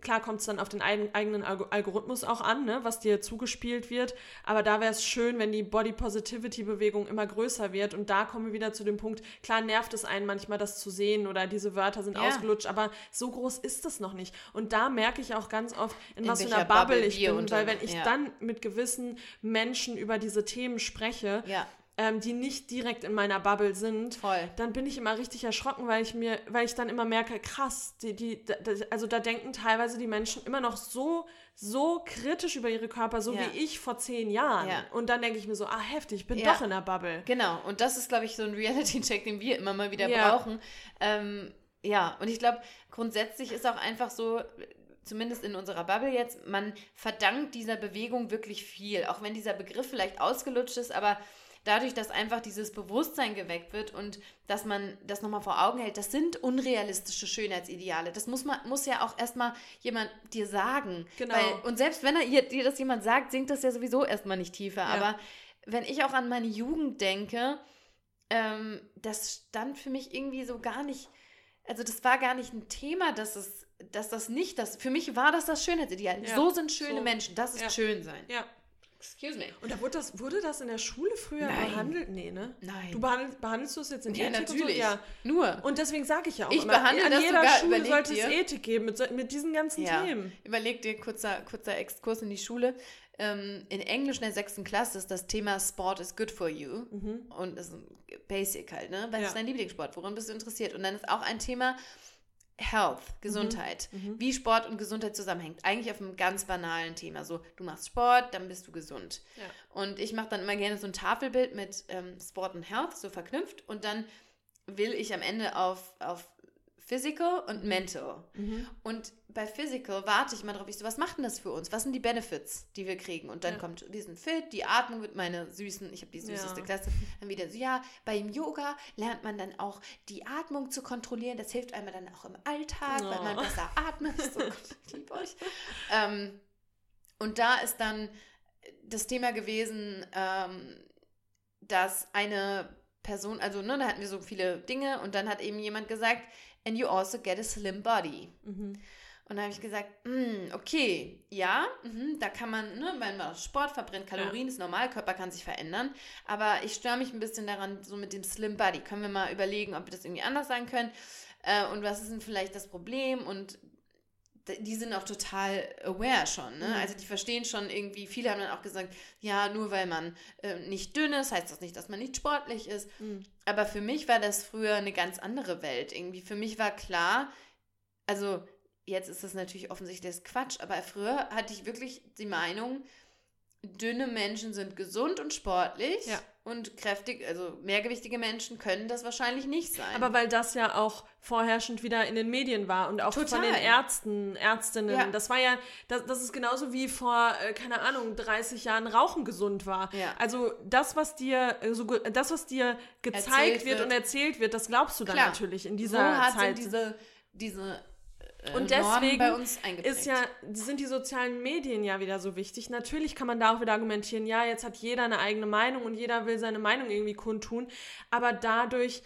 Klar kommt es dann auf den eigenen Algorithmus auch an, ne, was dir zugespielt wird. Aber da wäre es schön, wenn die Body Positivity-Bewegung immer größer wird. Und da kommen wir wieder zu dem Punkt, klar nervt es einen manchmal, das zu sehen oder diese Wörter sind ja. ausgelutscht, aber so groß ist es noch nicht. Und da merke ich auch ganz oft, in, in was für einer Bubble, Bubble ich bin. Weil wenn ich ja. dann mit gewissen Menschen über diese Themen spreche, ja ähm, die nicht direkt in meiner Bubble sind, Voll. dann bin ich immer richtig erschrocken, weil ich mir, weil ich dann immer merke, krass, die, die, also da denken teilweise die Menschen immer noch so, so kritisch über ihre Körper, so ja. wie ich vor zehn Jahren. Ja. Und dann denke ich mir so, ah, heftig, ich bin ja. doch in der Bubble. Genau, und das ist, glaube ich, so ein Reality-Check, den wir immer mal wieder brauchen. Ähm, ja, und ich glaube, grundsätzlich ist auch einfach so, zumindest in unserer Bubble jetzt, man verdankt dieser Bewegung wirklich viel. Auch wenn dieser Begriff vielleicht ausgelutscht ist, aber dadurch, dass einfach dieses Bewusstsein geweckt wird und dass man das nochmal vor Augen hält, das sind unrealistische Schönheitsideale. Das muss man, muss ja auch erstmal jemand dir sagen. Genau. Weil, und selbst wenn er, dir das jemand sagt, sinkt das ja sowieso erstmal nicht tiefer. Ja. Aber wenn ich auch an meine Jugend denke, ähm, das stand für mich irgendwie so gar nicht, also das war gar nicht ein Thema, dass es, dass das nicht das, für mich war das das Schönheitsideal. Ja. So sind schöne so. Menschen, das ist ja. schön sein. Ja. Excuse me. Und da wurde das, wurde das in der Schule früher Nein. behandelt? Nee, ne? Nein. Du behandelst, behandelst du es jetzt in ja, Ethik natürlich. Und so? Ja, nur. Und deswegen sage ich ja auch ich immer, behandle an jeder sogar, Schule sollte es Ethik geben mit, mit diesen ganzen ja. Themen. Überleg dir, kurzer, kurzer Exkurs in die Schule. Ähm, in Englisch in der sechsten Klasse ist das Thema Sport is good for you. Mhm. Und das ist basic halt, ne? Was ja. ist dein Lieblingssport? Woran bist du interessiert? Und dann ist auch ein Thema Health, Gesundheit, mhm. mhm. wie Sport und Gesundheit zusammenhängt. Eigentlich auf einem ganz banalen Thema. So, du machst Sport, dann bist du gesund. Ja. Und ich mache dann immer gerne so ein Tafelbild mit ähm, Sport und Health, so verknüpft. Und dann will ich am Ende auf, auf Physical und Mental. Mhm. Und bei Physical warte ich mal drauf, ich so, was macht denn das für uns? Was sind die Benefits, die wir kriegen? Und dann ja. kommt, wir sind fit, die Atmung wird meine süßen, ich habe die süßeste ja. Klasse, dann wieder so, ja, beim Yoga lernt man dann auch die Atmung zu kontrollieren, das hilft einem dann auch im Alltag, oh. weil man besser atmet. So, ich liebe euch. Ähm, und da ist dann das Thema gewesen, ähm, dass eine Person, also ne, da hatten wir so viele Dinge und dann hat eben jemand gesagt, and you also get a slim body. Mhm. Und dann habe ich gesagt, mm, okay, ja, mh, da kann man, ne, wenn man Sport verbrennt, Kalorien ja. ist normal, Körper kann sich verändern. Aber ich störe mich ein bisschen daran, so mit dem Slim Body. Können wir mal überlegen, ob wir das irgendwie anders sagen können? Äh, und was ist denn vielleicht das Problem? Und die sind auch total aware schon. Ne? Mhm. Also die verstehen schon irgendwie, viele haben dann auch gesagt, ja, nur weil man äh, nicht dünn ist, heißt das nicht, dass man nicht sportlich ist. Mhm. Aber für mich war das früher eine ganz andere Welt. Irgendwie für mich war klar, also jetzt ist das natürlich offensichtlich das Quatsch, aber früher hatte ich wirklich die Meinung, dünne Menschen sind gesund und sportlich. Ja. Und kräftig, also mehrgewichtige Menschen können das wahrscheinlich nicht sein. Aber weil das ja auch vorherrschend wieder in den Medien war und auch Total. von den Ärzten, Ärztinnen. Ja. Das war ja, das, das ist genauso wie vor, äh, keine Ahnung, 30 Jahren Rauchen gesund war. Ja. Also das, was dir so das, was dir gezeigt erzählt wird, und erzählt wird, das glaubst du dann Klar. natürlich in dieser so hat Zeit. Diese, diese äh, und deswegen ist ja, sind die sozialen Medien ja wieder so wichtig. Natürlich kann man da auch wieder argumentieren, ja, jetzt hat jeder eine eigene Meinung und jeder will seine Meinung irgendwie kundtun, aber dadurch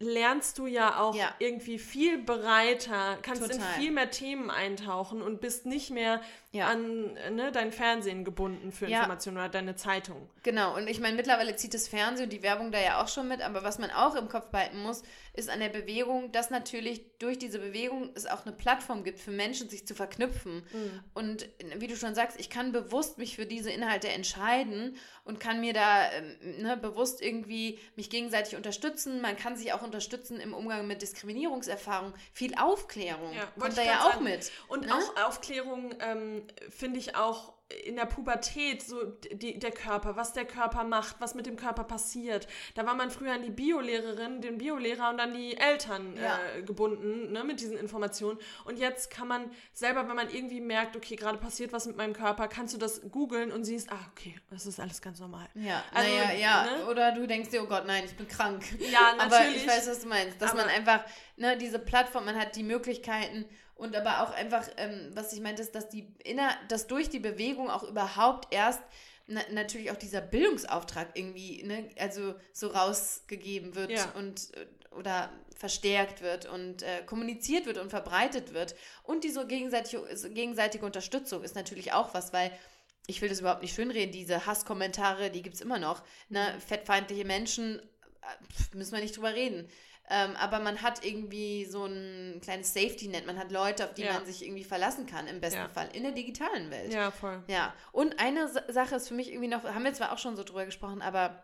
lernst du ja auch ja. irgendwie viel breiter, kannst Total. in viel mehr Themen eintauchen und bist nicht mehr ja. an ne, dein Fernsehen gebunden für ja. Informationen oder deine Zeitung. Genau, und ich meine, mittlerweile zieht das Fernsehen und die Werbung da ja auch schon mit, aber was man auch im Kopf behalten muss, ist an der Bewegung, dass natürlich durch diese Bewegung es auch eine Plattform gibt für Menschen, sich zu verknüpfen. Mhm. Und wie du schon sagst, ich kann bewusst mich für diese Inhalte entscheiden und kann mir da ähm, ne, bewusst irgendwie mich gegenseitig unterstützen. Man kann sich auch unterstützen im Umgang mit Diskriminierungserfahrung. Viel Aufklärung ja, kommt da ja auch sagen. mit. Und ne? auch Aufklärung ähm, finde ich auch in der Pubertät, so die, der Körper, was der Körper macht, was mit dem Körper passiert. Da war man früher an die Biolehrerin, den Biolehrer und an die Eltern ja. äh, gebunden ne, mit diesen Informationen. Und jetzt kann man selber, wenn man irgendwie merkt, okay, gerade passiert was mit meinem Körper, kannst du das googeln und siehst, ah, okay, das ist alles ganz normal. Ja, also, naja, ja. Ne? Oder du denkst dir, oh Gott, nein, ich bin krank. Ja, natürlich. (laughs) Aber ich weiß, was du meinst. Dass man einfach, ne, diese Plattform, man hat die Möglichkeiten, und aber auch einfach, ähm, was ich meinte, ist, dass die inner, dass durch die Bewegung auch überhaupt erst na, natürlich auch dieser Bildungsauftrag irgendwie, ne, also so rausgegeben wird ja. und äh, oder verstärkt wird und äh, kommuniziert wird und verbreitet wird. Und diese gegenseitige, gegenseitige Unterstützung ist natürlich auch was, weil ich will das überhaupt nicht schönreden, diese Hasskommentare, die gibt es immer noch. Ne? Fettfeindliche Menschen, äh, müssen wir nicht drüber reden. Ähm, aber man hat irgendwie so ein kleines Safety-Net. Man hat Leute, auf die ja. man sich irgendwie verlassen kann, im besten ja. Fall, in der digitalen Welt. Ja, voll. Ja. Und eine Sache ist für mich irgendwie noch, haben wir zwar auch schon so drüber gesprochen, aber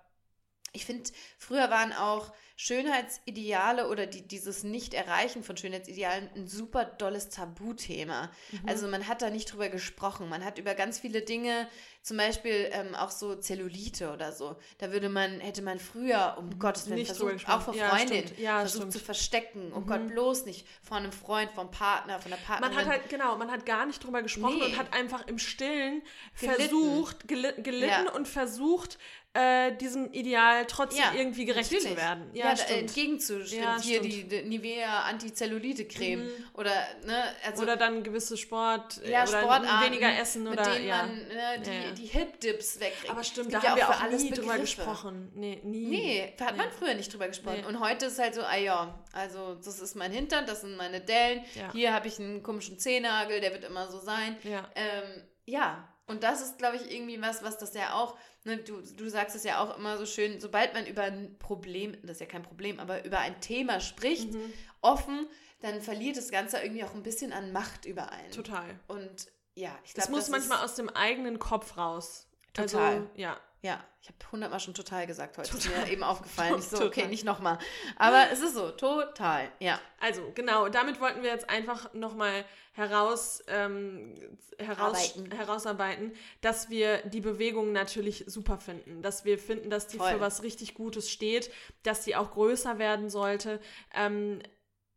ich finde, früher waren auch Schönheitsideale oder die, dieses Nicht-Erreichen von Schönheitsidealen ein super dolles Tabuthema. Mhm. Also man hat da nicht drüber gesprochen. Man hat über ganz viele Dinge, zum Beispiel ähm, auch so Zellulite oder so. Da würde man, hätte man früher, um mhm. Gottes Willen, nicht versucht, auch vor Freundin, ja, ja, versucht stimmt. zu verstecken. Oh mhm. Gott, bloß nicht vor einem Freund, vom Partner, von der Partnerin. Man hat halt, genau, man hat gar nicht drüber gesprochen nee. und hat einfach im Stillen gelitten. versucht, gelitten, gelitten ja. und versucht, äh, diesem Ideal trotzdem ja, irgendwie gerecht natürlich. zu werden. Ja, ja stimmt. entgegenzustimmen. Ja, Hier die, die Nivea Anti-Zellulite-Creme mhm. oder ne, also oder dann gewisse Sport ja, oder Sportarten, weniger essen mit oder denen ja. man ne, die, die Hip-Dips wegkriegt. Aber stimmt, da haben wir auch nie drüber gesprochen. Nee, nie. Nee, hat man früher nicht drüber gesprochen. Nee. Und heute ist halt so, ah ja, also das ist mein Hintern, das sind meine Dellen. Hier habe ich einen komischen Zehennagel, der wird immer so sein. Ja. Ähm, ja, und das ist, glaube ich, irgendwie was, was das ja auch ne, du, du sagst es ja auch immer so schön, sobald man über ein Problem, das ist ja kein Problem, aber über ein Thema spricht, mhm. offen, dann verliert das Ganze irgendwie auch ein bisschen an Macht über einen. Total. Und ja, ich glaube, das muss das manchmal aus dem eigenen Kopf raus. Total. Also, ja. Ja, ich habe hundertmal schon total gesagt heute. Total. Ist mir eben aufgefallen. Ich so, (laughs) total. okay, nicht nochmal. Aber es ist so, total, ja. Also, genau, damit wollten wir jetzt einfach nochmal heraus, ähm, heraus, herausarbeiten, dass wir die Bewegung natürlich super finden. Dass wir finden, dass die Voll. für was richtig Gutes steht, dass die auch größer werden sollte. Ähm,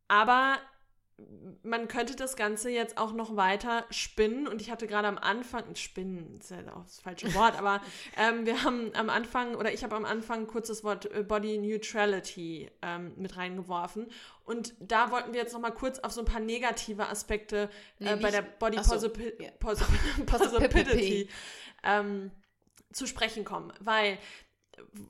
aber man könnte das Ganze jetzt auch noch weiter spinnen. Und ich hatte gerade am Anfang, spinnen ist ja auch das falsche Wort, aber (laughs) ähm, wir haben am Anfang oder ich habe am Anfang kurz das Wort äh, Body Neutrality ähm, mit reingeworfen. Und da wollten wir jetzt noch mal kurz auf so ein paar negative Aspekte äh, nee, bei der Body Positivity so, (laughs) ähm, zu sprechen kommen, weil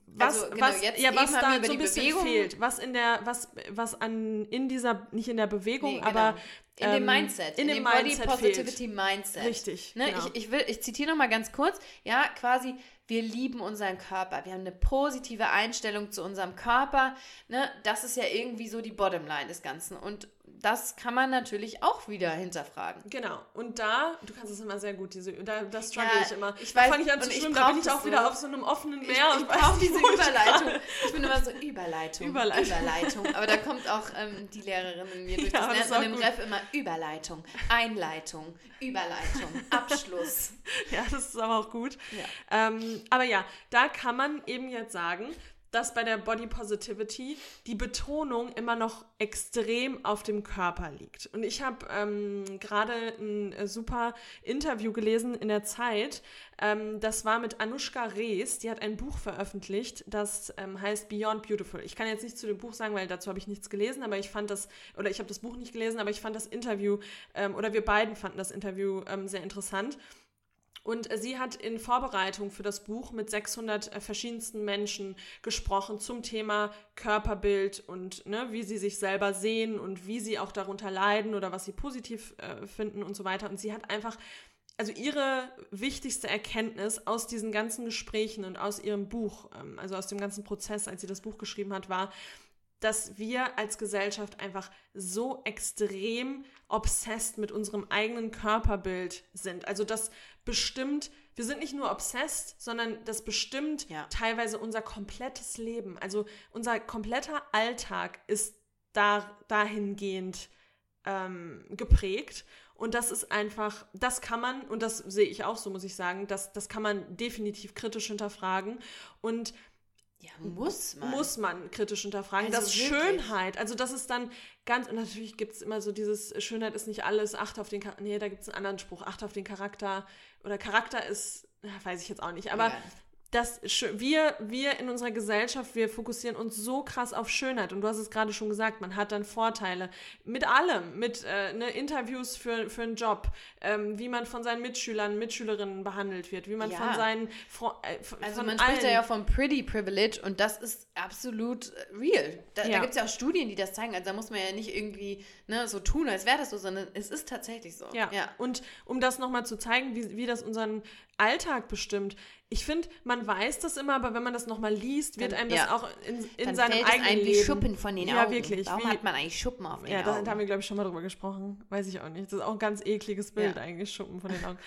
was, also, genau, was, ja, was da so ein bisschen Bewegung. fehlt, was in der, was, was an, in dieser, nicht in der Bewegung, nee, genau. aber in ähm, dem Mindset, in, in dem, dem Body Positivity fehlt. Mindset. Richtig. Ne, genau. ich, ich, will, ich zitiere noch mal ganz kurz, ja, quasi, wir lieben unseren Körper, wir haben eine positive Einstellung zu unserem Körper, ne, das ist ja irgendwie so die Bottomline des Ganzen und das kann man natürlich auch wieder hinterfragen. Genau. Und da, du kannst es immer sehr gut, diese, da, da struggle ja, ich immer. Ich weiß, da fange ich an zu schwimmen, da bin ich auch so. wieder auf so einem offenen Meer. Ich, ich brauche diese Überleitung. (laughs) Ich bin immer so, Überleitung, Überleitung. Überleitung. Aber da kommt auch ähm, die Lehrerin in mir (laughs) durch. Ja, das man im Ref immer Überleitung, Einleitung, Überleitung, (laughs) Abschluss. ja, das ist aber auch gut. Ja. Ähm, aber ja, da kann man eben jetzt sagen, dass bei der Body Positivity die Betonung immer noch extrem auf dem Körper liegt. Und ich habe ähm, gerade ein äh, super Interview gelesen in der Zeit. Ähm, das war mit Anushka Rees. Die hat ein Buch veröffentlicht, das ähm, heißt Beyond Beautiful. Ich kann jetzt nicht zu dem Buch sagen, weil dazu habe ich nichts gelesen, aber ich fand das, oder ich habe das Buch nicht gelesen, aber ich fand das Interview, ähm, oder wir beiden fanden das Interview ähm, sehr interessant. Und sie hat in Vorbereitung für das Buch mit 600 äh, verschiedensten Menschen gesprochen zum Thema Körperbild und ne, wie sie sich selber sehen und wie sie auch darunter leiden oder was sie positiv äh, finden und so weiter. Und sie hat einfach also ihre wichtigste Erkenntnis aus diesen ganzen Gesprächen und aus ihrem Buch, ähm, also aus dem ganzen Prozess, als sie das Buch geschrieben hat, war, dass wir als Gesellschaft einfach so extrem obsessed mit unserem eigenen Körperbild sind. Also das bestimmt, wir sind nicht nur obsessed, sondern das bestimmt Ja. teilweise unser komplettes Leben. Also unser kompletter Alltag ist da, dahingehend ähm, geprägt. Und das ist einfach, das kann man, und das sehe ich auch so, muss ich sagen, das, das kann man definitiv kritisch hinterfragen. Und Ja, muss man. muss man kritisch hinterfragen. Also das wirklich. Schönheit, also das ist dann ganz, und natürlich gibt es immer so dieses, Schönheit ist nicht alles, achte auf den Charakter, nee, da gibt es einen anderen Spruch, achte auf den Charakter, oder Charakter ist, weiß ich jetzt auch nicht, aber Egal. Das, Schö- wir, wir in unserer Gesellschaft, wir fokussieren uns so krass auf Schönheit und du hast es gerade schon gesagt, man hat dann Vorteile mit allem, mit äh, ne, Interviews für, für einen Job, ähm, wie man von seinen Mitschülern, Mitschülerinnen behandelt wird, wie man Ja. von seinen Fro äh, Also man spricht ja, allen- ja vom Pretty Privilege und das ist absolut äh, real. Da, da Ja. gibt es ja auch Studien, die das zeigen. Also da muss man ja nicht irgendwie ne, so tun, als wäre das so, sondern es ist tatsächlich so. Ja. ja. Und um das nochmal zu zeigen, wie, wie das unseren Alltag bestimmt. Ich finde, man weiß das immer, aber wenn man das nochmal liest, wird Dann- einem das ja. auch in, in Dann seinem fällt eigenen wie Leben. Schuppen von den ja, Augen. wirklich. Warum wie, hat man eigentlich Schuppen auf den ja, da, Augen? da haben wir, glaube ich, schon mal drüber gesprochen. Weiß ich auch nicht. Das ist auch ein ganz ekliges Bild Ja. eigentlich, Schuppen von den Augen.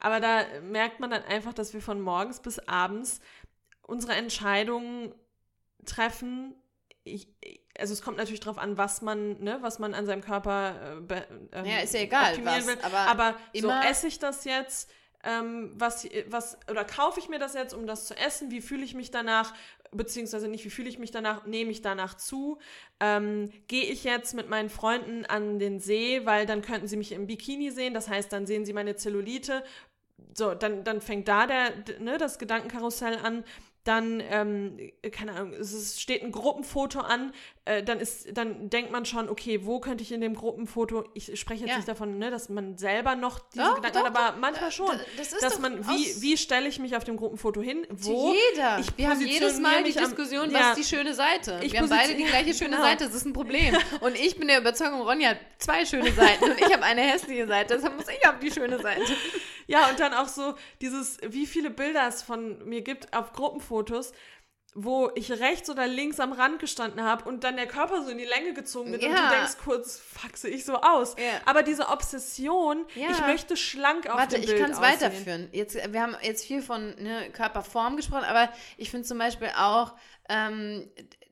Aber da merkt man dann einfach, dass wir von morgens bis abends unsere Entscheidungen treffen. Ich, also es kommt natürlich darauf an, was man, ne, was man an seinem Körper äh, ähm, Ja, ist ja egal, was, will. aber Aber so esse ich das jetzt, ähm, was, was, oder kaufe ich mir das jetzt, um das zu essen? Wie fühle ich mich danach? Beziehungsweise nicht, wie fühle ich mich danach? Nehme ich danach zu? Ähm, Gehe ich jetzt mit meinen Freunden an den See, weil dann könnten sie mich im Bikini sehen. Das heißt, dann sehen sie meine Zellulite. So, dann, dann fängt da der, ne, das Gedankenkarussell an. Dann, ähm, keine Ahnung, es steht ein Gruppenfoto an, äh, dann ist, dann denkt man schon, okay, wo könnte ich in dem Gruppenfoto, ich spreche jetzt Ja. nicht davon, ne, dass man selber noch diese Doch, Gedanken doch, hat, aber doch. manchmal Äh, schon. das ist dass man, wie, wie stelle ich mich auf dem Gruppenfoto hin? Wo? jeder. Ich wir haben jedes Mal die am- Diskussion, ja. was ist die schöne Seite. Ich wir haben beide die (laughs) gleiche schöne genau. Seite, das ist ein Problem. (laughs) Und ich bin der Überzeugung, Ronja hat zwei schöne Seiten und ich habe eine hässliche Seite, deshalb muss ich auf die schöne Seite. (laughs) Ja, und dann auch so dieses, wie viele Bilder es von mir gibt auf Gruppenfotos, wo ich rechts oder links am Rand gestanden habe und dann der Körper so in die Länge gezogen wird und Ja. du denkst kurz, sehe ich so aus. Ja. Aber diese Obsession, Ja. ich möchte schlank auf Warte, dem ich Bild kann es weiterführen. Jetzt, wir haben jetzt viel von ne, Körperform gesprochen, aber ich finde zum Beispiel auch, ähm,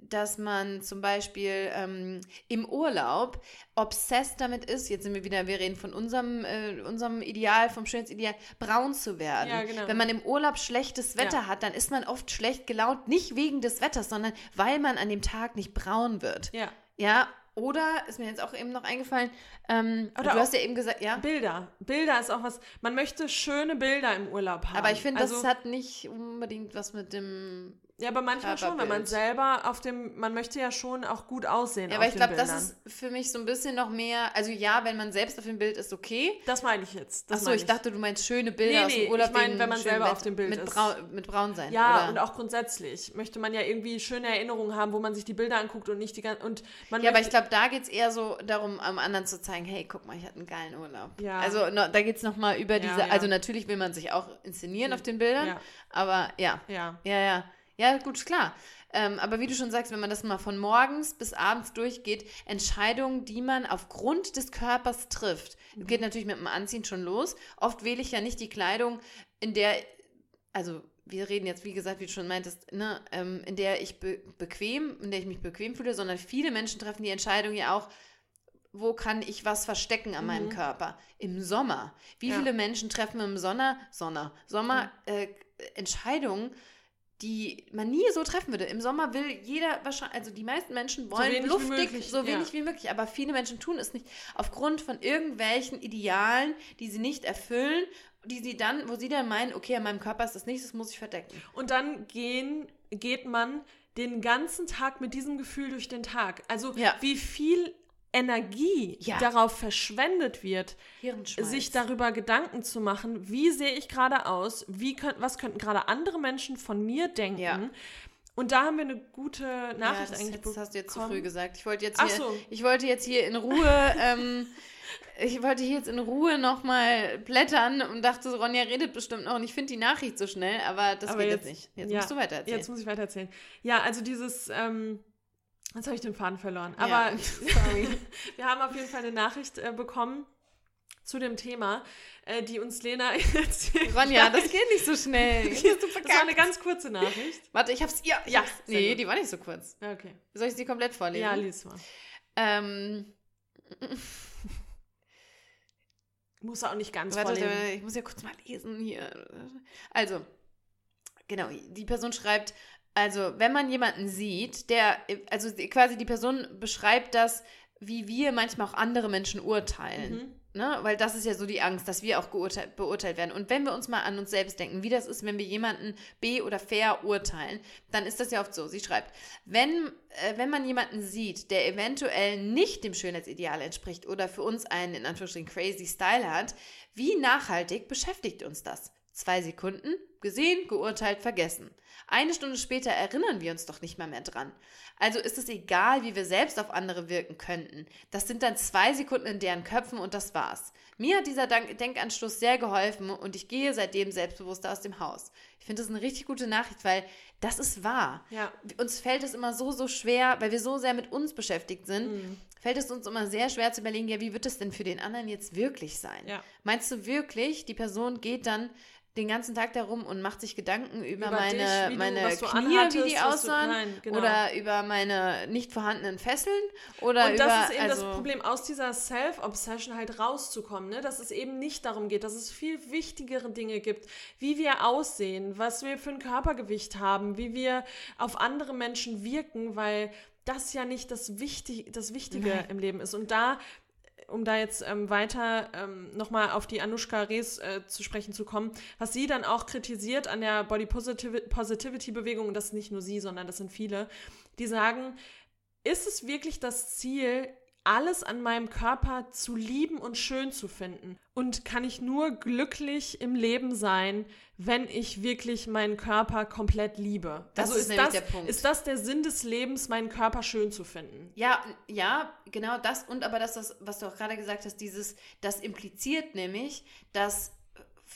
dass man zum Beispiel ähm, im Urlaub obsessed damit ist, jetzt sind wir wieder, wir reden von unserem, äh, unserem Ideal, vom Schönheitsideal, braun zu werden. Ja, genau. Wenn man im Urlaub schlechtes Wetter Ja. hat, dann ist man oft schlecht gelaunt, nicht wegen des Wetters, sondern weil man an dem Tag nicht braun wird. Ja. Ja, oder ist mir jetzt auch eben noch eingefallen, ähm, Oder du hast ja eben gesagt, ja. Bilder. Bilder ist auch was, man möchte schöne Bilder im Urlaub haben. Aber ich finde, also, das hat nicht unbedingt was mit dem. Ja, aber manchmal schon, wenn man selber auf dem, man möchte ja schon auch gut aussehen Ja, aber ich glaube, das ist für mich so ein bisschen noch mehr. Also ja, wenn man selbst auf dem Bild ist, okay. Das meine ich jetzt. Das Achso, meine ich dachte, du meinst schöne Bilder Nee, aus nee, dem Urlaub. ich mein, wegen wenn man selber auf dem Bild mit ist. Brau mit braun sein. Ja, oder? und auch grundsätzlich möchte man ja irgendwie schöne Erinnerungen haben, wo man sich die Bilder anguckt und nicht die ganze und man Ja, aber ich glaube, da geht es eher so darum, am anderen zu zeigen, hey, guck mal, ich hatte einen geilen Urlaub. Ja. Also no, da geht es nochmal über diese, ja. also natürlich will man sich auch inszenieren auf den Bildern, Ja. aber ja, ja. ja, ja. Ja, gut, klar. Ähm, aber wie du schon sagst, wenn man das mal von morgens bis abends durchgeht, Entscheidungen, die man aufgrund des Körpers trifft, Mhm. geht natürlich mit dem Anziehen schon los. Oft wähle ich ja nicht die Kleidung, in der, also wir reden jetzt, wie gesagt, wie du schon meintest, ne, ähm, in der ich be bequem, in der ich mich bequem fühle, sondern viele Menschen treffen die Entscheidung ja auch, wo kann ich was verstecken an meinem Körper? Im Sommer. Wie Mhm. Ja. viele Menschen treffen im Sonner, Sonner, Sommer äh, Entscheidungen, die man nie so treffen würde. Im Sommer will jeder wahrscheinlich, also die meisten Menschen wollen wie luftig, so wenig ja. wie möglich, aber viele Menschen tun es nicht aufgrund von irgendwelchen Idealen, die sie nicht erfüllen, die sie dann, wo sie dann meinen, okay, an meinem Körper ist das nicht, das muss ich verdecken. Und dann gehen, geht man den ganzen Tag mit diesem Gefühl durch den Tag. Also Ja. wie viel Energie Ja. darauf verschwendet wird, sich darüber Gedanken zu machen, wie sehe ich gerade aus, wie könnt, was könnten gerade andere Menschen von mir denken. Ja. Und da haben wir eine gute Nachricht ja, eigentlich Das hast du jetzt zu früh gesagt. Ich wollte jetzt hier, so. ich wollte jetzt hier in Ruhe, (laughs) ähm, ich wollte hier jetzt in Ruhe nochmal blättern und dachte, so, Ronja redet bestimmt noch und ich finde die Nachricht so schnell, aber das Aber geht jetzt- jetzt, nicht. Jetzt ja, musst du weiter erzählen. Jetzt muss ich weiter erzählen. Ja, also dieses, ähm, jetzt habe ich den Faden verloren. Ja, Aber (laughs) sorry. wir haben auf jeden Fall eine Nachricht äh, bekommen zu dem Thema, äh, die uns Lena (laughs) erzählt. Ronja, das geht nicht so schnell. (laughs) Das war eine ganz kurze Nachricht. Warte, ich hab's. Ja, ich Ja, sehr Nee, gut. die war nicht so kurz. Ja, Okay. Soll ich sie komplett vorlesen? Ja, lies mal. Ähm, Muss auch nicht ganz warte, vorlesen. warte, ich muss ja kurz mal lesen hier. Also, genau, die Person schreibt, also, wenn man jemanden sieht, der, also quasi die Person beschreibt das, wie wir manchmal auch andere Menschen urteilen. Mhm. Ne? Weil das ist ja so die Angst, dass wir auch beurteilt werden. Und wenn wir uns mal an uns selbst denken, wie das ist, wenn wir jemanden be- oder verurteilen, dann ist das ja oft so. Sie schreibt, wenn, äh, wenn man jemanden sieht, der eventuell nicht dem Schönheitsideal entspricht oder für uns einen, in Anführungsstrichen, crazy Style hat, wie nachhaltig beschäftigt uns das? Zwei Sekunden, gesehen, geurteilt, vergessen. Eine Stunde später erinnern wir uns doch nicht mal mehr dran. Also ist es egal, wie wir selbst auf andere wirken könnten. Das sind dann zwei Sekunden in deren Köpfen und das war's. Mir hat dieser Dank Denkanstoß sehr geholfen und ich gehe seitdem selbstbewusster aus dem Haus. Ich finde das eine richtig gute Nachricht, weil das ist wahr. Ja. Uns fällt es immer so, so schwer, weil wir so sehr mit uns beschäftigt sind, Mhm. fällt es uns immer sehr schwer zu überlegen, ja, wie wird es denn für den anderen jetzt wirklich sein? Ja. Meinst du wirklich, die Person geht dann den ganzen Tag darum und macht sich Gedanken über, Über meine, dich, meine du Knie, anhattest, wie die was du- aussahen? nein, genau. Oder über meine nicht vorhandenen Fesseln? Oder Und über, das ist eben also, das Problem, aus dieser Self-Obsession halt rauszukommen, ne? dass es eben nicht darum geht, dass es viel wichtigere Dinge gibt, wie wir aussehen, was wir für ein Körpergewicht haben, wie wir auf andere Menschen wirken, weil das ja nicht das, Wichtig das Wichtige Nein. im Leben ist. Und da, um da jetzt ähm, weiter ähm, nochmal auf die Anushka Rees äh, zu sprechen zu kommen, was sie dann auch kritisiert an der Body Positiv Positivity Bewegung, und das ist nicht nur sie, sondern das sind viele, die sagen, ist es wirklich das Ziel, alles an meinem Körper zu lieben und schön zu finden? Und kann ich nur glücklich im Leben sein, wenn ich wirklich meinen Körper komplett liebe? Das also ist nämlich das, der Punkt. ist das der Sinn des Lebens, meinen Körper schön zu finden? Ja, ja, genau das. Und aber das, das, was du auch gerade gesagt hast, dieses, das impliziert nämlich, dass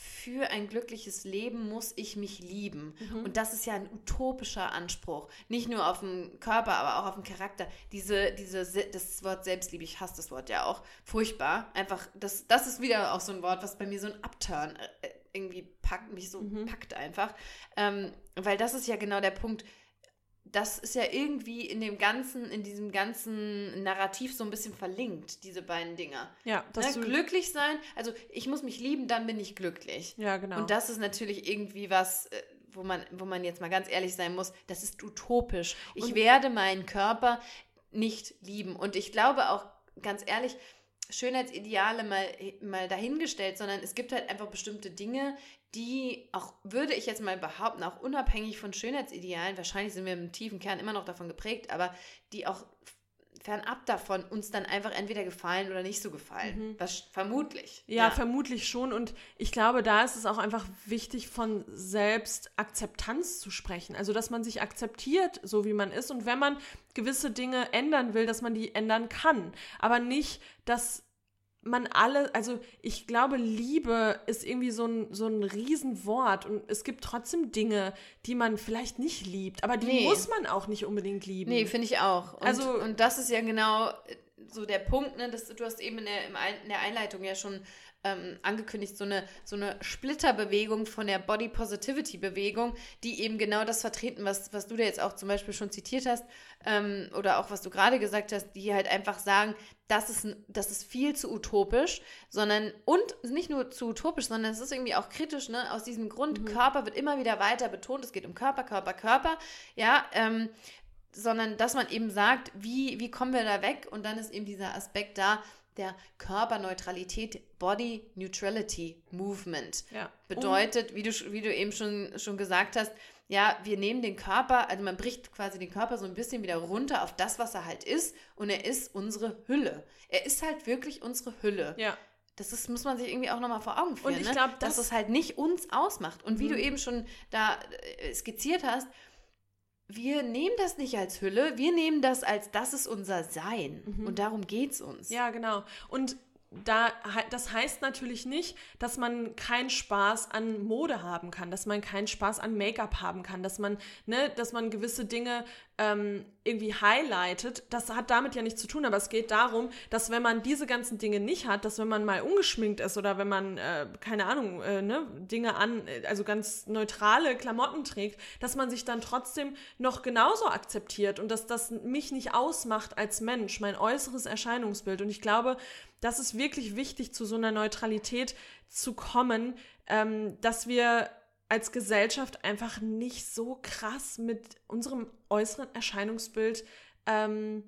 für ein glückliches Leben muss ich mich lieben. Mhm. Und das ist ja ein utopischer Anspruch. Nicht nur auf den Körper, aber auch auf den Charakter. Diese, diese, Se- das Wort Selbstliebe, ich hasse das Wort ja auch. Furchtbar. Einfach, das, das ist wieder auch so ein Wort, was bei mir so ein Upturn äh, irgendwie packt, mich so Mhm. packt einfach. Ähm, weil das ist ja genau der Punkt das ist ja irgendwie in dem ganzen, in diesem ganzen Narrativ so ein bisschen verlinkt, diese beiden Dinger. Ja, dass Ne? Glücklich sein, also ich muss mich lieben, dann bin ich glücklich. ja genau. Und das ist natürlich irgendwie was, äh, wo man, wo man jetzt mal ganz ehrlich sein muss, das ist utopisch. Ich Und- werde meinen Körper nicht lieben. Und ich glaube auch, ganz ehrlich, Schönheitsideale mal, mal dahingestellt, sondern es gibt halt einfach bestimmte Dinge, die auch, würde ich jetzt mal behaupten, auch unabhängig von Schönheitsidealen, wahrscheinlich sind wir im tiefen Kern immer noch davon geprägt, aber die auch fernab davon uns dann einfach entweder gefallen oder nicht so gefallen. Was, vermutlich. Ja, vermutlich schon. Und ich glaube, da ist es auch einfach wichtig, von Selbstakzeptanz zu sprechen. Also, dass man sich akzeptiert, so wie man ist. Und wenn man gewisse Dinge ändern will, dass man die ändern kann. Aber nicht, dass man alle, also ich glaube, Liebe ist irgendwie so ein, so ein Riesenwort. Und es gibt trotzdem Dinge, die man vielleicht nicht liebt. Aber die Nee. muss man auch nicht unbedingt lieben. Nee, finde ich auch. Und, Also- und das ist ja genau äh, so der Punkt, ne, dass du hast eben in der, in der Einleitung ja schon ähm, angekündigt, so eine, so eine Splitterbewegung von der Body Positivity Bewegung, die eben genau das vertreten, was, was du da jetzt auch zum Beispiel schon zitiert hast, ähm, oder auch was du gerade gesagt hast, die halt einfach sagen, das ist, das ist viel zu utopisch, sondern, und nicht nur zu utopisch, sondern es ist irgendwie auch kritisch, ne, aus diesem Grund, Körper wird immer wieder weiter betont, es geht um Körper, Körper, Körper, ja, ähm, sondern dass man eben sagt, wie, wie kommen wir da weg? Und dann ist eben dieser Aspekt da, der Körperneutralität, Body Neutrality Movement. Ja. Bedeutet, wie du, wie du eben schon, schon gesagt hast, ja, wir nehmen den Körper, also man bricht quasi den Körper so ein bisschen wieder runter auf das, was er halt ist. Und er ist unsere Hülle. Er ist halt wirklich unsere Hülle. Ja. Das ist, muss man sich irgendwie auch nochmal vor Augen führen. Und ich ne? glaub, dass das- es halt nicht uns ausmacht. Und wie Mhm. du eben schon da äh, skizziert hast, wir nehmen das nicht als Hülle, wir nehmen das als das ist unser Sein. Mhm. Und darum geht es uns. Ja, genau. Und da, das heißt natürlich nicht, dass man keinen Spaß an Mode haben kann, dass man keinen Spaß an Make-up haben kann, dass man, ne, dass man gewisse Dinge ähm, irgendwie highlightet. Das hat damit ja nichts zu tun, aber es geht darum, dass wenn man diese ganzen Dinge nicht hat, dass wenn man mal ungeschminkt ist oder wenn man, äh, keine Ahnung, äh, ne, Dinge an, also ganz neutrale Klamotten trägt, dass man sich dann trotzdem noch genauso akzeptiert und dass das mich nicht ausmacht als Mensch, mein äußeres Erscheinungsbild. Und ich glaube, das ist wirklich wichtig, zu so einer Neutralität zu kommen, ähm, dass wir als Gesellschaft einfach nicht so krass mit unserem äußeren Erscheinungsbild ähm,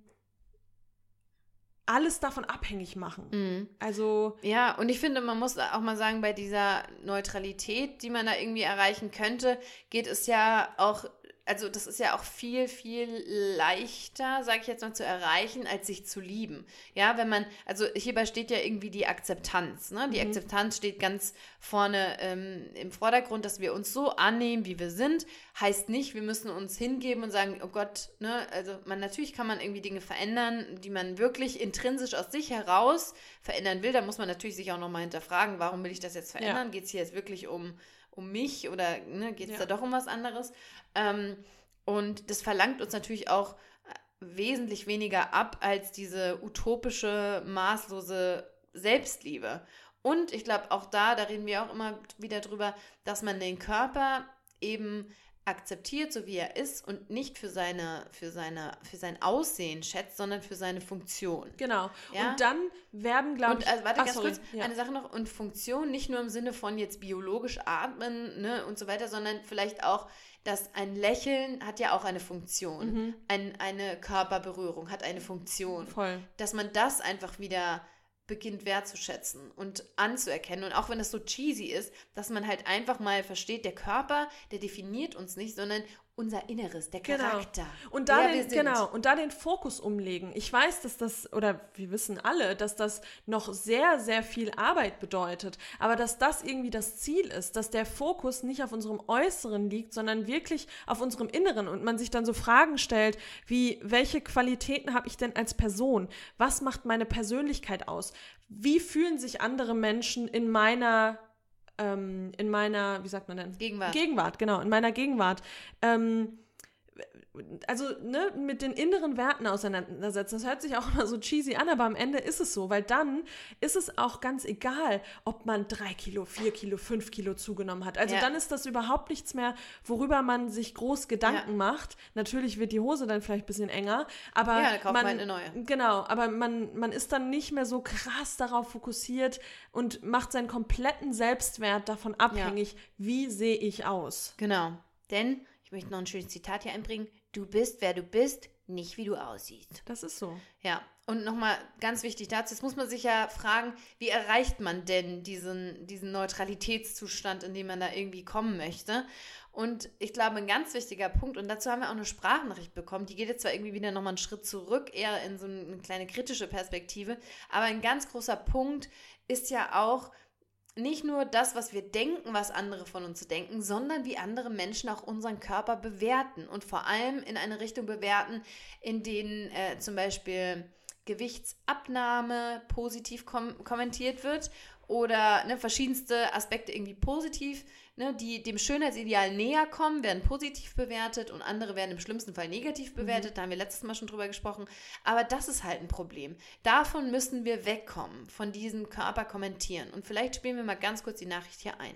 alles davon abhängig machen. Mhm. Also. Ja, und ich finde, man muss auch mal sagen, bei dieser Neutralität, die man da irgendwie erreichen könnte, geht es ja auch also das ist ja auch viel, viel leichter, sage ich jetzt mal, zu erreichen, als sich zu lieben. Ja, wenn man, also hierbei steht ja irgendwie die Akzeptanz. Ne? Die mhm. Akzeptanz steht ganz vorne ähm, im Vordergrund, dass wir uns so annehmen, wie wir sind. Heißt nicht, wir müssen uns hingeben und sagen, oh Gott, ne, also man natürlich kann man irgendwie Dinge verändern, die man wirklich intrinsisch aus sich heraus verändern will. Da muss man natürlich sich auch nochmal hinterfragen, warum will ich das jetzt verändern? Ja. Geht es hier jetzt wirklich um um mich oder ne, geht es ja. da doch um was anderes? Ähm, und das verlangt uns natürlich auch äh, wesentlich weniger ab als diese utopische, maßlose Selbstliebe. Und ich glaube, auch da, da reden wir auch immer wieder drüber, dass man den Körper eben akzeptiert, so wie er ist und nicht für seine, für seine, für sein Aussehen schätzt, sondern für seine Funktion. Genau. Ja? Und dann werden, glaube ich. Also, warte, Ach, ganz sorry. kurz, ja. eine Sache noch. Und Funktion nicht nur im Sinne von jetzt biologisch atmen ne, und so weiter, sondern vielleicht auch, dass ein Lächeln hat ja auch eine Funktion. Mhm. Ein, eine Körperberührung hat eine Funktion. Voll. Dass man das einfach wieder beginnt wertzuschätzen und anzuerkennen. Und auch wenn das so cheesy ist, dass man halt einfach mal versteht, der Körper, der definiert uns nicht, sondern unser Inneres, der genau. Charakter. Genau. Und da den, genau, und da den Fokus umlegen. Ich weiß, dass das, oder wir wissen alle, dass das noch sehr, sehr viel Arbeit bedeutet. Aber dass das irgendwie das Ziel ist, dass der Fokus nicht auf unserem Äußeren liegt, sondern wirklich auf unserem Inneren und man sich dann so Fragen stellt, wie, welche Qualitäten habe ich denn als Person? Was macht meine Persönlichkeit aus? Wie fühlen sich andere Menschen in meiner ähm, in meiner, wie sagt man denn? Gegenwart. Gegenwart, genau, in meiner Gegenwart. Ähm, also ne, mit den inneren Werten auseinandersetzen. Das hört sich auch immer so cheesy an, aber am Ende ist es so, weil dann ist es auch ganz egal, ob man drei Kilo, vier Kilo, fünf Kilo zugenommen hat. Also ja. dann ist das überhaupt nichts mehr, worüber man sich groß Gedanken ja. macht. Natürlich wird die Hose dann vielleicht ein bisschen enger, aber ja, dann man, man eine neue. Genau, aber man, man ist dann nicht mehr so krass darauf fokussiert und macht seinen kompletten Selbstwert davon abhängig, wie sehe ich aus. Genau, denn ich möchte noch ein schönes Zitat hier einbringen du bist, wer du bist, nicht wie du aussiehst. Das ist so. Ja, und nochmal ganz wichtig dazu, jetzt muss man sich ja fragen, wie erreicht man denn diesen, diesen Neutralitätszustand, in dem man da irgendwie kommen möchte? Und ich glaube, ein ganz wichtiger Punkt, und dazu haben wir auch eine Sprachnachricht bekommen, die geht jetzt zwar irgendwie wieder nochmal einen Schritt zurück, eher in so eine kleine kritische Perspektive, aber ein ganz großer Punkt ist ja auch, nicht nur das, was wir denken, was andere von uns denken, sondern wie andere Menschen auch unseren Körper bewerten und vor allem in eine Richtung bewerten, in denen äh, zum Beispiel Gewichtsabnahme positiv kom kommentiert wird oder ne, verschiedenste Aspekte irgendwie positiv ne, die dem Schönheitsideal näher kommen, werden positiv bewertet und andere werden im schlimmsten Fall negativ bewertet. Mhm. Da haben wir letztes Mal schon drüber gesprochen. Aber das ist halt ein Problem. Davon müssen wir wegkommen, von diesem Körper kommentieren. Und vielleicht spielen wir mal ganz kurz die Nachricht hier ein.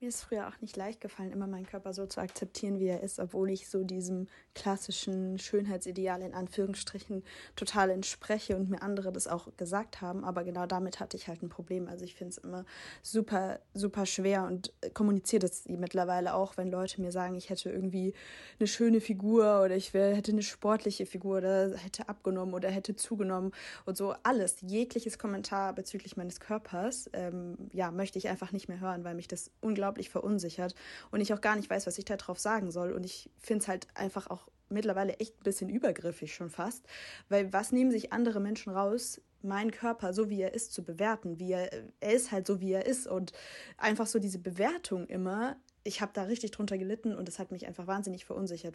Mir ist früher auch nicht leicht gefallen, immer meinen Körper so zu akzeptieren, wie er ist, obwohl ich so diesem klassischen Schönheitsideal in Anführungsstrichen total entspreche und mir andere das auch gesagt haben. Aber genau damit hatte ich halt ein Problem. Also ich finde es immer super, super schwer und kommuniziere das mittlerweile auch, wenn Leute mir sagen, ich hätte irgendwie eine schöne Figur oder ich wär, hätte eine sportliche Figur oder hätte abgenommen oder hätte zugenommen und so alles, jegliches Kommentar bezüglich meines Körpers, ähm, ja, möchte ich einfach nicht mehr hören, weil mich das unglaublich unglaublich verunsichert und ich auch gar nicht weiß, was ich darauf sagen soll. Und ich finde es halt einfach auch mittlerweile echt ein bisschen übergriffig schon fast, weil was nehmen sich andere Menschen raus, meinen Körper so wie er ist zu bewerten, wie er, er ist halt so wie er ist und einfach so diese Bewertung immer ich habe da richtig drunter gelitten und es hat mich einfach wahnsinnig verunsichert.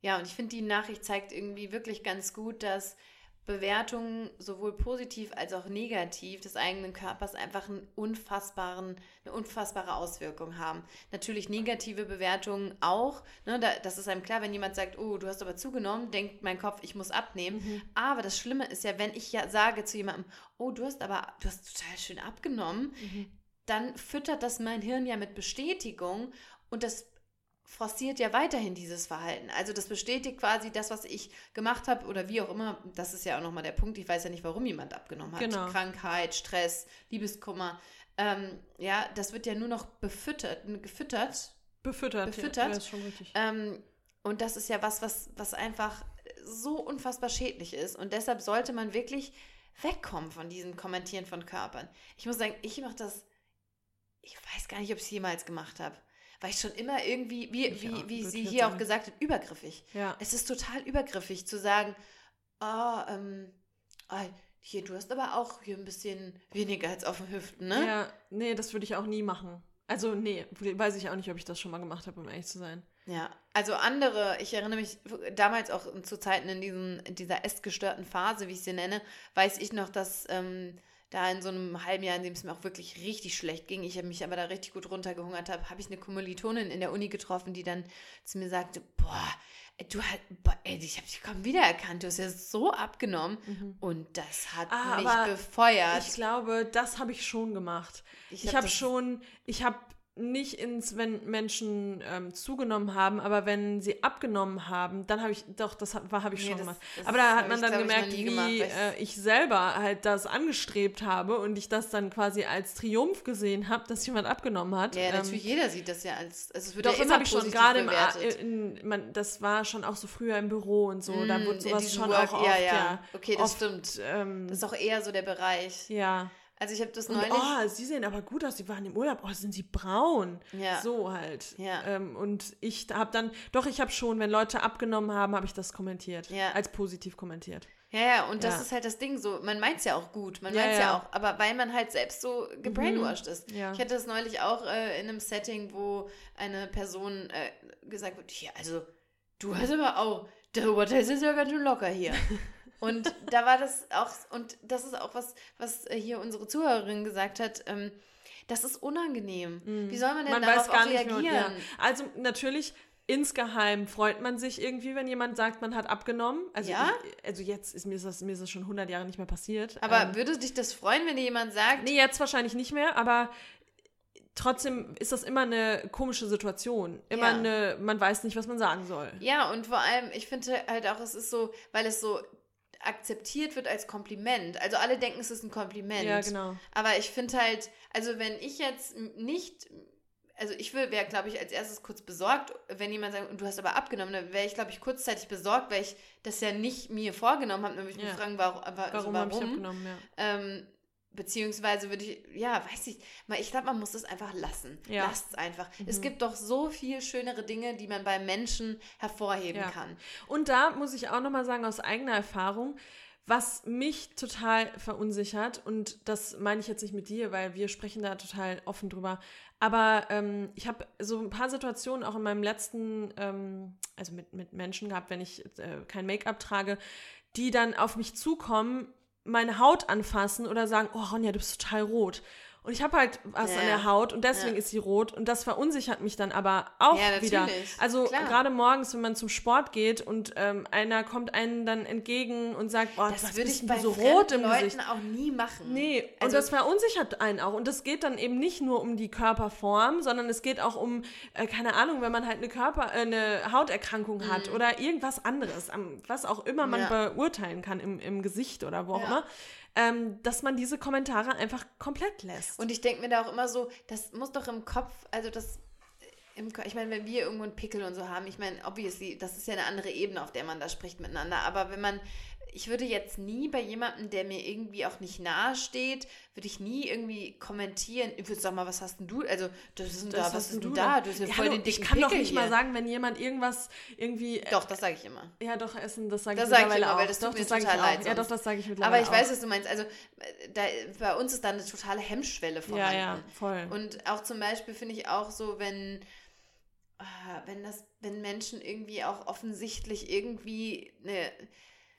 Ja, und ich finde, die Nachricht zeigt irgendwie wirklich ganz gut, dass Bewertungen sowohl positiv als auch negativ des eigenen Körpers einfach einen unfassbaren, eine unfassbare Auswirkung haben. Natürlich negative Bewertungen auch. Ne, da, das ist einem klar, wenn jemand sagt, oh, du hast aber zugenommen, denkt mein Kopf, ich muss abnehmen. Mhm. Aber das Schlimme ist ja, wenn ich ja sage zu jemandem, oh, du hast aber, du hast total schön abgenommen, mhm. dann füttert das mein Hirn ja mit Bestätigung und das forciert ja weiterhin dieses Verhalten. Also das bestätigt quasi das, was ich gemacht habe oder wie auch immer. Das ist ja auch nochmal der Punkt. Ich weiß ja nicht, warum jemand abgenommen hat. Genau. Krankheit, Stress, Liebeskummer. Ähm, ja, das wird ja nur noch befüttert, gefüttert. Befüttert, befüttert. Ja, ist schon richtig. Ähm, und das ist ja was, was, was einfach so unfassbar schädlich ist. Und deshalb sollte man wirklich wegkommen von diesem Kommentieren von Körpern. Ich muss sagen, ich mache das, ich weiß gar nicht, ob ich es jemals gemacht habe war ich schon immer irgendwie, wie, wie, wie sie hier auch gesagt hat, übergriffig. Ja. Es ist total übergriffig zu sagen, oh, ähm, oh, hier, du hast aber auch hier ein bisschen weniger als auf den Hüften, ne? Ja, nee, das würde ich auch nie machen. Also, nee, weiß ich auch nicht, ob ich das schon mal gemacht habe, um ehrlich zu sein. Ja, also andere, ich erinnere mich damals auch zu Zeiten in, diesen, in dieser essgestörten Phase, wie ich sie nenne, weiß ich noch, dass ähm, da in so einem halben Jahr, in dem es mir auch wirklich richtig schlecht ging, ich mich aber da richtig gut runtergehungert habe, habe ich eine Kommilitonin in der Uni getroffen, die dann zu mir sagte, boah, du hast, ey, ich habe dich kaum wiedererkannt, du hast ja so abgenommen mhm. und das hat ah, mich befeuert. Ich glaube, das habe ich schon gemacht. Ich habe hab schon, ich habe nicht ins, wenn Menschen ähm, zugenommen haben, aber wenn sie abgenommen haben, dann habe ich, doch, das habe hab ich nee, schon das, gemacht. Das aber da hat man dann gemerkt, wie gemacht, äh, ich selber halt das angestrebt habe und ich das dann quasi als Triumph gesehen habe, dass jemand abgenommen hat. Ja, ähm, natürlich, jeder sieht das ja als, also es wird doch, ja das habe ich schon gerade im, das war schon auch so früher im Büro und so, mm, da wurde sowas schon Work, auch oft, ja, ja. ja okay, das oft, stimmt. Ähm, das ist auch eher so der Bereich. Ja. Also ich habe das neulich. Und, oh, sie sehen aber gut aus, sie waren im Urlaub. Oh, sind sie braun. Ja. So halt. Ja. Ähm, und ich habe dann, doch, ich habe schon, wenn Leute abgenommen haben, habe ich das kommentiert. Ja. Als positiv kommentiert. Ja, ja, und das ja. ist halt das Ding so. Man meint es ja auch gut, man ja, meint es ja. ja. auch, aber weil man halt selbst so gebrainwashed mhm. ist. Ja. Ich hatte das neulich auch äh, in einem Setting, wo eine Person äh, gesagt wird: Hier, also, du hast aber auch, der Hotel ist ja ganz schön locker hier. (laughs) Und da war das auch, und das ist auch was, was hier unsere Zuhörerin gesagt hat, ähm, das ist unangenehm. Mhm. Wie soll man denn man darauf reagieren? Mehr, ja. Also natürlich, insgeheim freut man sich irgendwie, wenn jemand sagt, man hat abgenommen. Also, ja? ich, also jetzt ist mir das, mir ist das schon 100 Jahre nicht mehr passiert. Aber ähm, würde dich das freuen, wenn dir jemand sagt? Nee, jetzt wahrscheinlich nicht mehr, aber trotzdem ist das immer eine komische Situation. Immer ja. eine, man weiß nicht, was man sagen soll. Ja, und vor allem, ich finde halt auch, es ist so, weil es so akzeptiert wird als Kompliment. Also alle denken, es ist ein Kompliment. Ja, genau. Aber ich finde halt, also wenn ich jetzt nicht, also ich wäre, glaube ich, als erstes kurz besorgt, wenn jemand sagt, du hast aber abgenommen, dann wäre ich, glaube ich, kurzzeitig besorgt, weil ich das ja nicht mir vorgenommen habe. Dann würde ich ja. mich fragen, warum. Also warum, warum? habe ich abgenommen, ja. Ähm, Beziehungsweise würde ich, ja, weiß ich, ich glaube, man muss es einfach lassen. Ja. Lasst es einfach. Mhm. Es gibt doch so viel schönere Dinge, die man bei Menschen hervorheben ja. kann. Und da muss ich auch nochmal sagen, aus eigener Erfahrung, was mich total verunsichert, und das meine ich jetzt nicht mit dir, weil wir sprechen da total offen drüber, aber ähm, ich habe so ein paar Situationen auch in meinem letzten, ähm, also mit, mit Menschen gehabt, wenn ich äh, kein Make-up trage, die dann auf mich zukommen meine Haut anfassen oder sagen, oh Ronja, du bist total rot. Und ich habe halt was ja. an der Haut und deswegen ja. ist sie rot und das verunsichert mich dann aber auch ja, wieder. Also gerade morgens, wenn man zum Sport geht und ähm, einer kommt einen dann entgegen und sagt, boah, das was würde ich bei so rot im Leuten Gesicht. auch nie machen. Nee, also, und das verunsichert einen auch und es geht dann eben nicht nur um die Körperform, sondern es geht auch um äh, keine Ahnung, wenn man halt eine Körper äh, eine Hauterkrankung mhm. hat oder irgendwas anderes, was auch immer man beurteilen kann im, im Gesicht oder wo auch immer ähm, dass man diese Kommentare einfach komplett lässt. Und ich denke mir da auch immer so, das muss doch im Kopf, also das im, ich meine, wenn wir irgendwo einen Pickel und so haben, ich meine, obviously, das ist ja eine andere Ebene, auf der man da spricht miteinander. Aber wenn man ich würde jetzt nie bei jemandem, der mir irgendwie auch nicht nahe steht, würde ich nie irgendwie kommentieren. Ich würde sagen mal, was hast denn du? Also, das ist denn da, was ist denn du da? Du hast ja Ja, voll hallo, den dicken ich kann doch Pickel nicht hier. mal sagen, wenn jemand irgendwas irgendwie. Doch, das sage ich immer. Ja, doch, Essen, das sage ich Das sag ich mittlerweile immer, auch. weil das tut doch, mir das total leid Ja, doch, das sage ich mittlerweile Aber ich weiß, auch. was du meinst. Also, äh, da, bei uns ist da eine totale Hemmschwelle Ja, vorhanden. ja, voll. Und auch zum Beispiel finde ich auch so, wenn, ah, wenn das, wenn Menschen irgendwie auch offensichtlich irgendwie eine,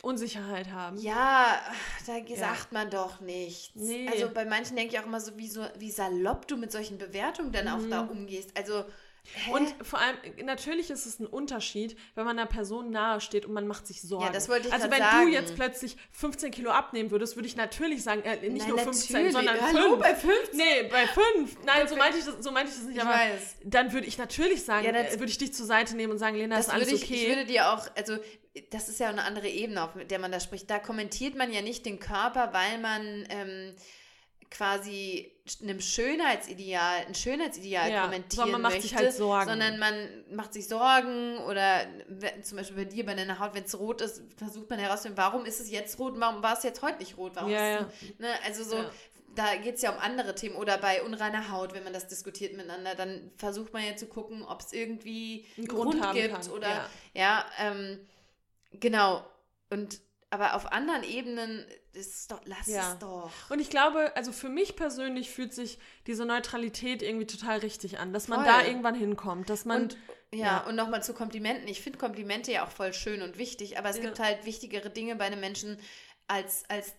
Unsicherheit haben. ja, da sagt man doch nichts. Nee. Also bei manchen denke ich auch immer so, wie, so, wie salopp du mit solchen Bewertungen dann auch da umgehst. Also, hä? Und vor allem, natürlich ist es ein Unterschied, wenn man einer Person nahe steht und man macht sich Sorgen. das wollte ich Also wenn sagen. du jetzt plötzlich 15 Kilo abnehmen würdest, würde ich natürlich sagen, äh, nicht Nein, nur 15, natürlich. sondern Hallo, 5. bei 15? Nee, bei 5. Nein, so meinte ich das, so meinte ich das nicht, Ich aber weiß. dann würde ich natürlich sagen, Ja, äh, würde ich dich zur Seite nehmen und sagen, Lena, das ist alles ich, okay. ich würde dir auch, also das ist ja eine andere Ebene, auf der man da spricht. Da kommentiert man ja nicht den Körper, weil man ähm, quasi einem Schönheitsideal, ein Schönheitsideal Ja, kommentieren man macht möchte, sich halt Sorgen. sondern man macht sich Sorgen oder zum Beispiel bei dir bei deiner Haut, wenn es rot ist, versucht man herauszufinden, warum ist es jetzt rot, warum war es jetzt heute nicht rot, warum Ja, ist es, ne, also so, Ja. da geht es ja um andere Themen oder bei unreiner Haut, wenn man das diskutiert miteinander, dann versucht man ja zu gucken, ob es irgendwie Einen Grund Grund, gibt kann, oder ja. ja, ähm, genau. Und aber auf anderen Ebenen ist doch, lass Ja. es doch. Und ich glaube, also für mich persönlich fühlt sich diese Neutralität irgendwie total richtig an, dass man Voll. da irgendwann hinkommt, dass man Und ja, ja. und nochmal zu Komplimenten. Ich finde Komplimente ja auch voll schön und wichtig, aber es Ja. gibt halt wichtigere Dinge bei einem Menschen als, als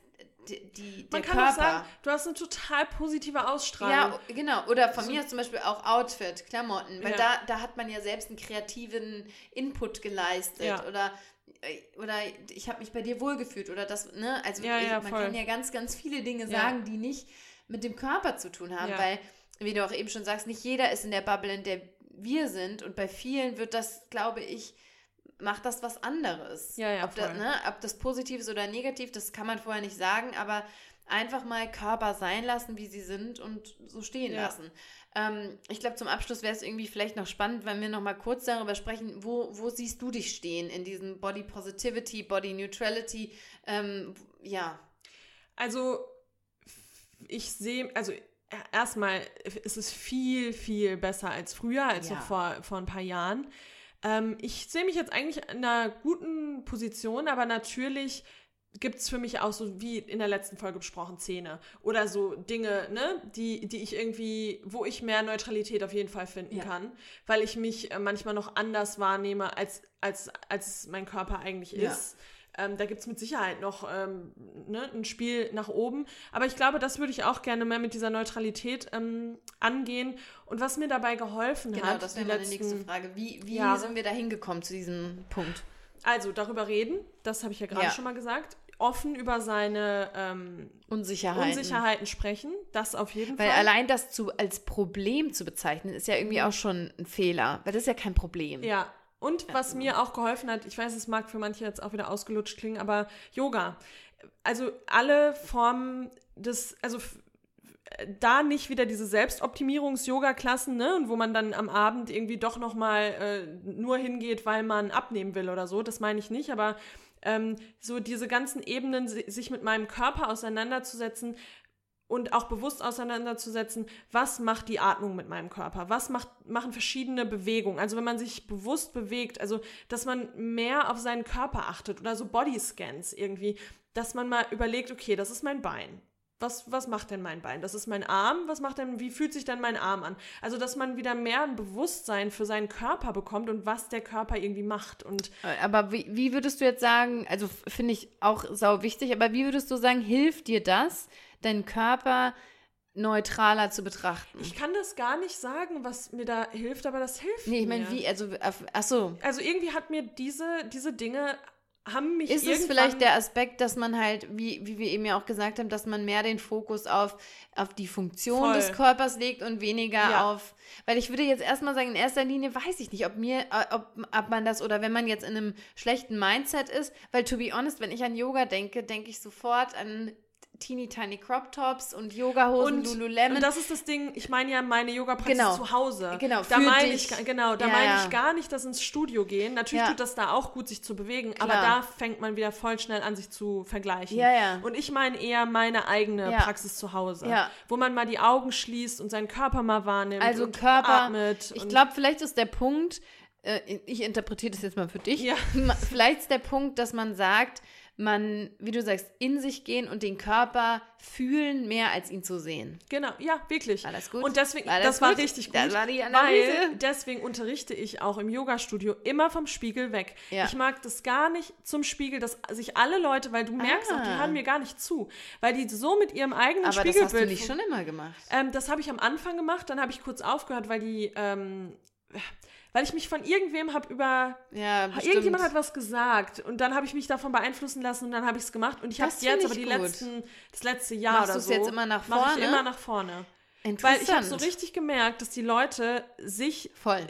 die, die, der man kann Körper. auch sagen, du hast eine total positive Ausstrahlung. Ja, genau. Oder von mir ist zum Beispiel auch Outfit, Klamotten, weil Ja. da, da hat man ja selbst einen kreativen Input geleistet Ja. oder oder ich habe mich bei dir wohlgefühlt oder das, ne? Also Ja, ich, ja, man voll. kann ja ganz, ganz viele Dinge Ja. sagen, die nicht mit dem Körper zu tun haben, Ja. weil, wie du auch eben schon sagst, nicht jeder ist in der Bubble, in der wir sind und bei vielen wird das, glaube ich, macht das was anderes. Ja, ja, ob, das, voll. ne, ob das positiv ist oder negativ, das kann man vorher nicht sagen, aber einfach mal Körper sein lassen, wie sie sind und so stehen Ja. lassen. Ähm, ich glaube, zum Abschluss wäre es irgendwie vielleicht noch spannend, wenn wir noch mal kurz darüber sprechen, wo, wo siehst du dich stehen in diesem Body Positivity, Body Neutrality? Ähm, ja, Also ich sehe, also erstmal ist es viel, viel besser als früher, als Ja. noch vor, vor ein paar Jahren. Ähm, ich sehe mich jetzt eigentlich in einer guten Position, aber natürlich gibt es für mich auch so, wie in der letzten Folge besprochen, Zähne oder so Dinge, ne, die, die ich irgendwie, wo ich mehr Neutralität auf jeden Fall finden Ja. kann, weil ich mich äh, manchmal noch anders wahrnehme, als, als, als mein Körper eigentlich Ja. ist. Ähm, da gibt es mit Sicherheit noch ähm, ne, ein Spiel nach oben. Aber ich glaube, das würde ich auch gerne mehr mit dieser Neutralität ähm, angehen. Und was mir dabei geholfen genau, hat, das die wäre meine nächste Frage. Wie, wie Jahre. sind wir da hingekommen zu diesem Punkt? also darüber reden, das habe ich ja gerade Ja. schon mal gesagt, offen über seine ähm, Unsicherheiten. Unsicherheiten sprechen, das auf jeden Weil Fall. allein das zu, als Problem zu bezeichnen, ist ja irgendwie auch schon ein Fehler, weil das ist ja kein Problem. Ja. Und was mir auch geholfen hat, ich weiß, es mag für manche jetzt auch wieder ausgelutscht klingen, aber Yoga. Also alle Formen des, also da nicht wieder diese Selbstoptimierungs-Yoga-Klassen, ne, und wo man dann am Abend irgendwie doch nochmal äh, nur hingeht, weil man abnehmen will oder so, das meine ich nicht, aber ähm, so diese ganzen Ebenen, si- sich mit meinem Körper auseinanderzusetzen, und auch bewusst auseinanderzusetzen, was macht die Atmung mit meinem Körper? Was macht, machen verschiedene Bewegungen? Also wenn man sich bewusst bewegt, also dass man mehr auf seinen Körper achtet oder so Bodyscans irgendwie, dass man mal überlegt, okay, das ist mein Bein. Was, was macht denn mein Bein? Das ist mein Arm. Was macht denn, wie fühlt sich denn mein Arm an? Also, dass man wieder mehr ein Bewusstsein für seinen Körper bekommt und was der Körper irgendwie macht. Und Aber wie, wie würdest du jetzt sagen, also finde ich auch sau wichtig, aber wie würdest du sagen, hilft dir das, deinen Körper neutraler zu betrachten? ich kann das gar nicht sagen, was mir da hilft, aber das hilft nee, ich mir. meine, wie, also, auf- ach so. also irgendwie hat mir diese, diese Dinge haben mich Ist es vielleicht der Aspekt, dass man halt, wie, wie wir eben ja auch gesagt haben, dass man mehr den Fokus auf, auf die Funktion Voll. des Körpers legt und weniger Ja. auf, weil ich würde jetzt erstmal sagen, in erster Linie weiß ich nicht, ob mir, äh, ob, ob man das oder wenn man jetzt in einem schlechten Mindset ist, weil to be honest, wenn ich an Yoga denke, denke ich sofort an teeny tiny Crop Tops und Yogahosen, Und, Lululemon. und das ist das Ding, ich meine ja meine Yoga-Praxis Genau. zu Hause. Genau, da meine ich, genau, da Ja, meine ja. ich gar nicht das ins Studio gehen. Natürlich Ja. tut das da auch gut, sich zu bewegen, aber Klar. da fängt man wieder voll schnell an, sich zu vergleichen. Ja, ja. Und ich meine eher meine eigene. Praxis zu Hause, wo man mal die Augen schließt und seinen Körper mal wahrnimmt Also und Körper, atmet. ich glaube, vielleicht ist der Punkt, äh, ich interpretiere das jetzt mal für dich, Ja. (laughs) Vielleicht ist der Punkt, dass man sagt, man, wie du sagst, in sich gehen und den Körper fühlen, mehr als ihn zu sehen. Genau, ja, wirklich. War das gut? Und deswegen, War das das, war richtig gut. Das war die Analyse. Weil deswegen unterrichte ich auch im Yoga-Studio immer vom Spiegel weg. Ja. Ich mag das gar nicht zum Spiegel, dass sich alle Leute, weil du merkst auch, die Ah. hören mir gar nicht zu, weil die so mit ihrem eigenen Aber das Spiegelbild. hast du nicht schon immer gemacht. Ähm, das habe ich am Anfang gemacht, dann habe ich kurz aufgehört, weil die, ähm, weil ich mich von irgendwem habe über Ja, bestimmt. Irgendjemand hat was gesagt und dann habe ich mich davon beeinflussen lassen und dann habe ich es gemacht und ich habe es jetzt aber ich die gut. letzten das letzte Jahr Machst oder so jetzt immer nach mache ich vorne? immer nach vorne Interessant. weil ich habe so richtig gemerkt dass die Leute sich Voll.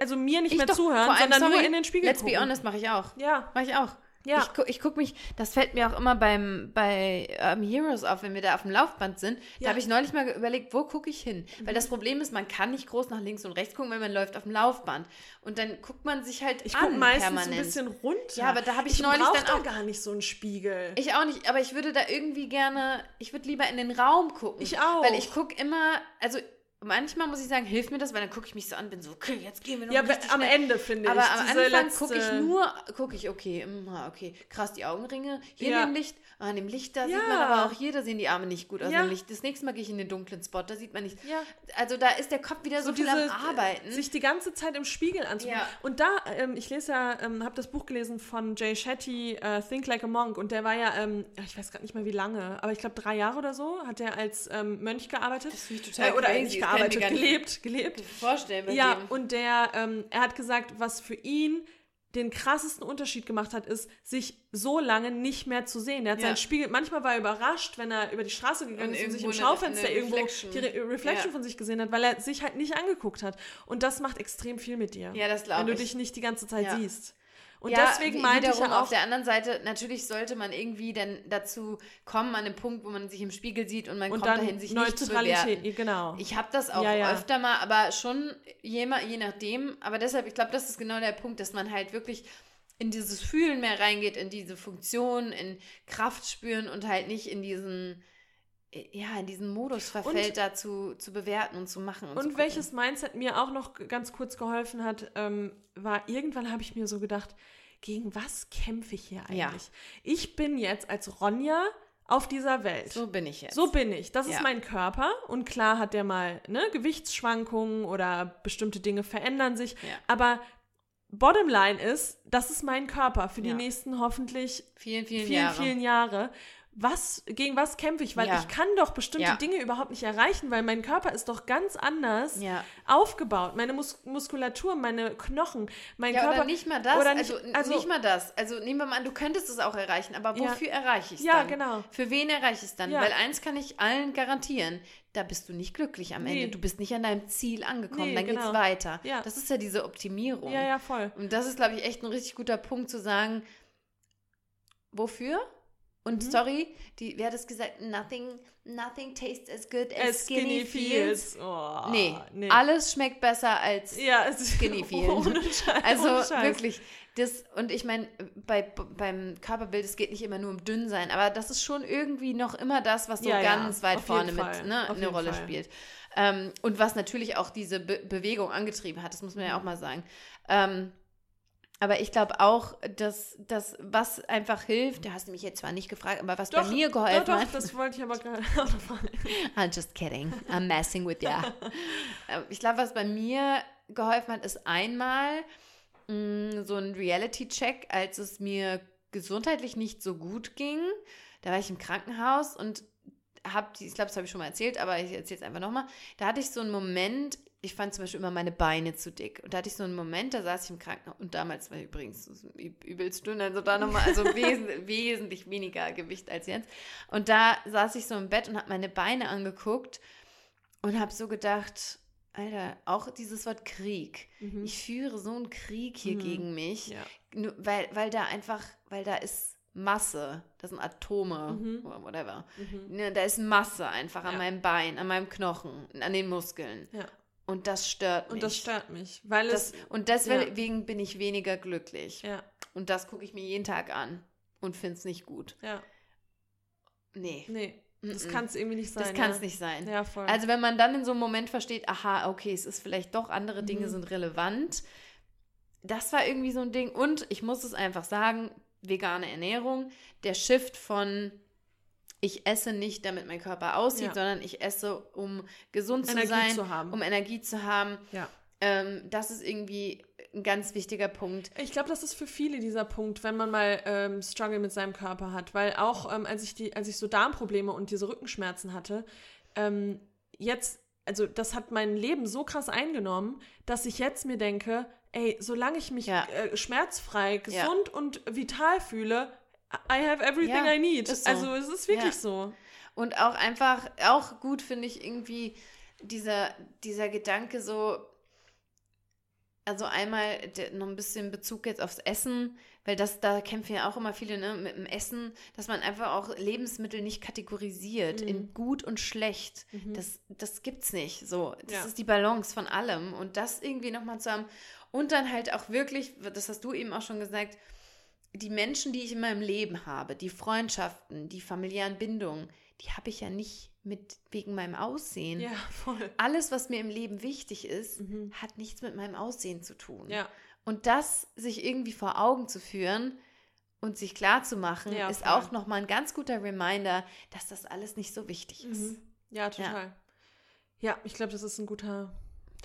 also mir nicht Ich mehr doch, zuhören vor allem, sondern nur sorry, in den Spiegel Let's gucken. be honest, mache ich auch. ja Mache ich auch. Ja. Ich, gu ich gucke mich, das fällt mir auch immer beim, bei ähm, Heroes auf, wenn wir da auf dem Laufband sind. Da Ja. Mhm. habe ich neulich mal überlegt, wo gucke ich hin? Weil das Problem ist, man kann nicht groß nach links und rechts gucken, wenn man läuft auf dem Laufband. Und dann guckt man sich halt ich an meistens permanent. ein bisschen runter Ja, aber da habe ich ich neulich dann da auch- gar nicht so einen Spiegel Ich auch nicht, aber ich würde da irgendwie gerne, ich würde lieber in den Raum gucken. Ich auch. Weil ich gucke immer, also manchmal muss ich sagen, hilft mir das, weil dann gucke ich mich so an, bin so, okay, jetzt gehen wir noch ja am schnell. Ende finde Aber ich am diese Anfang gucke ich nur, gucke ich, okay, mm, ah, okay, krass, die Augenringe, hier Ja. in dem Licht, ah, in dem Licht, da Ja. sieht man aber auch hier, da sehen die Arme nicht gut aus Ja. im Licht. Das nächste Mal gehe ich in den dunklen Spot, da sieht man nicht. Ja. Also da ist der Kopf wieder so, viel am Arbeiten. sich die ganze Zeit im Spiegel anzugucken. Und da, ähm, ich lese ja, ähm, habe das Buch gelesen von Jay Shetty, äh, Think Like a Monk, und der war ja, ähm, ich weiß gar nicht mehr wie lange, aber ich glaube drei Jahre oder so hat er als ähm, Mönch gearbeitet. Das finde ich total äh, Oder crazy, nicht ich gearbeitet, gelebt, gelebt. (laughs) vorstellen Ja, dem. und der, ähm, er hat gesagt, was für ihn den krassesten Unterschied gemacht hat, ist, sich so lange nicht mehr zu sehen. Er hat Ja. seinen Spiegel, manchmal war er überrascht, wenn er über die Straße gegangen Und ist und sich im Schaufenster irgendwo Reflection. die Re Reflection Ja. von sich gesehen hat, weil er sich halt nicht angeguckt hat. Und das macht extrem viel mit dir. Ja, das glaub Wenn du ich. dich nicht die ganze Zeit Ja. siehst. Und ja, deswegen meinte ich wiederum ja auf auch, der anderen Seite, natürlich sollte man irgendwie dann dazu kommen, an dem Punkt, wo man sich im Spiegel sieht und man und kommt dahin, sich nicht zu bewerten. Genau. Ich habe das auch Ja, ja. öfter mal, aber schon je, je nachdem. Aber deshalb, ich glaube, das ist genau der Punkt, dass man halt wirklich in dieses Fühlen mehr reingeht, in diese Funktion, in Kraft spüren und halt nicht in diesen, ja, in diesen Modus verfällt, da zu, zu bewerten und zu machen. Und, zu Und gucken. welches Mindset mir auch noch ganz kurz geholfen hat, ähm, war, irgendwann habe ich mir so gedacht, gegen was kämpfe ich hier eigentlich? Ja. Ich bin jetzt als Ronja auf dieser Welt. So bin ich jetzt. So bin ich. Das Ja. ist mein Körper. Und klar hat der mal ne, Gewichtsschwankungen oder bestimmte Dinge verändern sich. Ja. Aber Bottomline ist, das ist mein Körper für die nächsten hoffentlich vielen, vielen, vielen, Jahre. vielen Jahre. Was, gegen was kämpfe ich? Weil Ja. ich kann doch bestimmte Ja. Dinge überhaupt nicht erreichen, weil mein Körper ist doch ganz anders Ja. aufgebaut. Meine Mus Muskulatur, meine Knochen, mein Ja, Körper. oder nicht mal das. Oder nicht- also, also- nicht mal das. Also nehmen wir mal an, du könntest es auch erreichen, aber Ja. wofür erreiche ich es Ja, dann? genau. Für wen erreiche ich es dann? Ja. Weil eins kann ich allen garantieren, da bist du nicht glücklich am Nee. Ende. Du bist nicht an deinem Ziel angekommen, Nee, dann genau. geht's weiter. Ja. Das ist ja diese Optimierung. Ja, ja, voll. Und das ist, glaube ich, echt ein richtig guter Punkt zu sagen, wofür? Und Mhm. sorry, die, wer hat das gesagt? Nothing, nothing tastes as good as, As skinny, feels. Oh, Nee, nee. alles schmeckt besser als ja, es Skinny (laughs) Feel. Ohne Scheiß, Also ohne Scheiß. wirklich, das, und ich meine, bei, beim Körperbild, es geht nicht immer nur um dünn sein, aber das ist schon irgendwie noch immer das, was so Ja, ja, ganz weit auf vorne mit ne, eine Rolle Fall. spielt. Ähm, und was natürlich auch diese Be Bewegung angetrieben hat, das muss man ja auch mal sagen. Ähm, aber ich glaube auch, dass das, was einfach hilft, da hast du mich jetzt zwar nicht gefragt, aber was bei mir geholfen doch, doch, hat. das wollte ich aber gerade (laughs) auch noch fragen. I'm just kidding. I'm messing with ya. (laughs) Ähm, ich glaube, was bei mir geholfen hat, ist einmal mh, so ein Reality-Check, als es mir gesundheitlich nicht so gut ging. Da war ich im Krankenhaus und habe, ich glaube, das habe ich schon mal erzählt, aber ich erzähle es einfach nochmal. Da hatte ich so einen Moment, ich fand zum Beispiel immer meine Beine zu dick. Und da hatte ich so einen Moment, da saß ich im Krankenhaus und damals war ich übrigens üb- übelst dünn, also da nochmal, also (laughs) wes wesentlich weniger Gewicht als jetzt. Und da saß ich so im Bett und habe meine Beine angeguckt und habe so gedacht, Alter, auch dieses Wort Krieg. Ich führe so einen Krieg hier Mhm. gegen mich, Ja. nur, weil, weil da einfach, weil da ist Masse, das sind Atome Mhm. oder whatever. Mhm. Ne, da ist Masse einfach an Ja. meinem Bein, an meinem Knochen, an den Muskeln. Ja. Und das stört mich. Und das stört mich, weil Das, es. und deswegen bin ich weniger glücklich. Ja, Und das gucke ich mir jeden Tag an und finde es nicht gut. ja. Nee, Nee, das kann es irgendwie nicht sein. das kann es ja. nicht sein. Ja, voll. Also wenn man dann in so einem Moment versteht, aha, okay, es ist vielleicht doch, andere Dinge Mhm. sind relevant. Das war irgendwie so ein Ding. Und ich muss es einfach sagen, vegane Ernährung, der Shift von ich esse nicht, damit mein Körper aussieht, Ja. sondern ich esse, um gesund Energie zu sein, zu haben. um Energie zu haben. ja. Ähm, das ist irgendwie ein ganz wichtiger Punkt. Ich glaube, das ist für viele dieser Punkt, wenn man mal ähm, Struggle mit seinem Körper hat. Weil auch ähm, als, ich die, als ich so Darmprobleme und diese Rückenschmerzen hatte, ähm, jetzt, also das hat mein Leben so krass eingenommen, dass ich jetzt mir denke, ey, solange ich mich Ja. äh, schmerzfrei, Ja. gesund und vital fühle, I have everything Ja, I need. so. Also es ist wirklich Ja. so. Und auch einfach, auch gut finde ich irgendwie dieser, dieser Gedanke so, also einmal noch ein bisschen Bezug jetzt aufs Essen, weil das, da kämpfen ja auch immer viele ne, mit dem Essen, dass man einfach auch Lebensmittel nicht kategorisiert Mhm. in gut und schlecht. Mhm. Das, das gibt's nicht. So, das Ja. ist die Balance von allem. Und das irgendwie nochmal zu haben. Und dann halt auch wirklich, das hast du eben auch schon gesagt, die Menschen, die ich in meinem Leben habe, die Freundschaften, die familiären Bindungen, die habe ich ja nicht mit wegen meinem Aussehen. Ja, voll. Alles, was mir im Leben wichtig ist, Mhm. hat nichts mit meinem Aussehen zu tun. Ja, Und das sich irgendwie vor Augen zu führen und sich klar zu machen, Ja, ist voll. auch nochmal ein ganz guter Reminder, dass das alles nicht so wichtig ist. mhm. ja total. Ja, ich glaube, das ist ein guter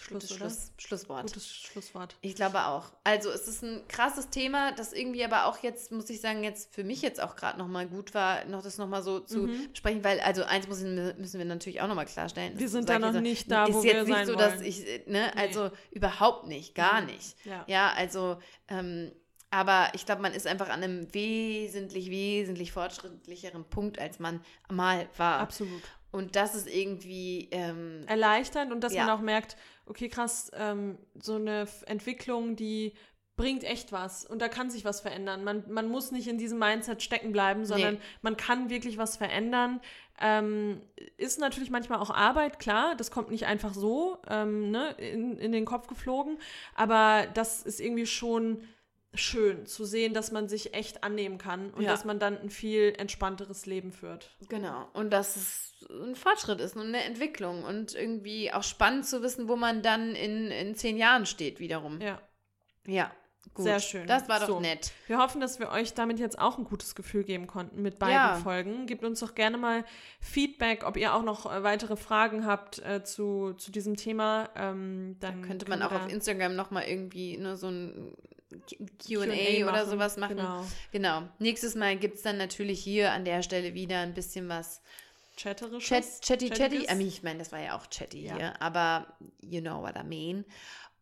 Schluss, Gutes? Schluss, Schlusswort. Gutes Schlusswort. Ich glaube auch. Also es ist ein krasses Thema, das irgendwie aber auch jetzt, muss ich sagen, jetzt für mich jetzt auch gerade nochmal gut war, noch das nochmal so zu Mhm. sprechen, weil, also eins ich, müssen wir natürlich auch nochmal klarstellen. Wir sind da noch jetzt nicht da, ist wo jetzt wir nicht sein so, dass wollen. ich, ne, Nee. also überhaupt nicht, gar Mhm. nicht. Ja. Ja, also, ähm, aber ich glaube, man ist einfach an einem wesentlich, wesentlich fortschrittlicheren Punkt, als man mal war. Absolut. Und das ist irgendwie, ähm, erleichternd und dass Ja. man auch merkt, okay, krass, ähm, so eine Entwicklung, die bringt echt was und da kann sich was verändern. Man, man muss nicht in diesem Mindset stecken bleiben, sondern Nee. man kann wirklich was verändern. Ähm, ist natürlich manchmal auch Arbeit, klar, das kommt nicht einfach so ähm, ne, in, in den Kopf geflogen, aber das ist irgendwie schon schön zu sehen, dass man sich echt annehmen kann und Ja. dass man dann ein viel entspannteres Leben führt. Genau. Und dass es ein Fortschritt ist und eine Entwicklung und irgendwie auch spannend zu wissen, wo man dann in, in zehn Jahren steht wiederum. Ja. Ja, gut. Sehr schön. Das war doch So. nett. Wir hoffen, dass wir euch damit jetzt auch ein gutes Gefühl geben konnten mit beiden Ja. Folgen. Gebt uns doch gerne mal Feedback, ob ihr auch noch äh, weitere Fragen habt äh, zu, zu diesem Thema. Ähm, Da dann könnte man auch auf da Instagram nochmal irgendwie nur so ein Q&A oder sowas machen. Genau. Genau. Nächstes Mal gibt es dann natürlich hier an der Stelle wieder ein bisschen was Chatterisches. Chat, Chatty Chatty. Mean, ich meine, das war ja auch Chatty Ja. hier, aber you know what I mean.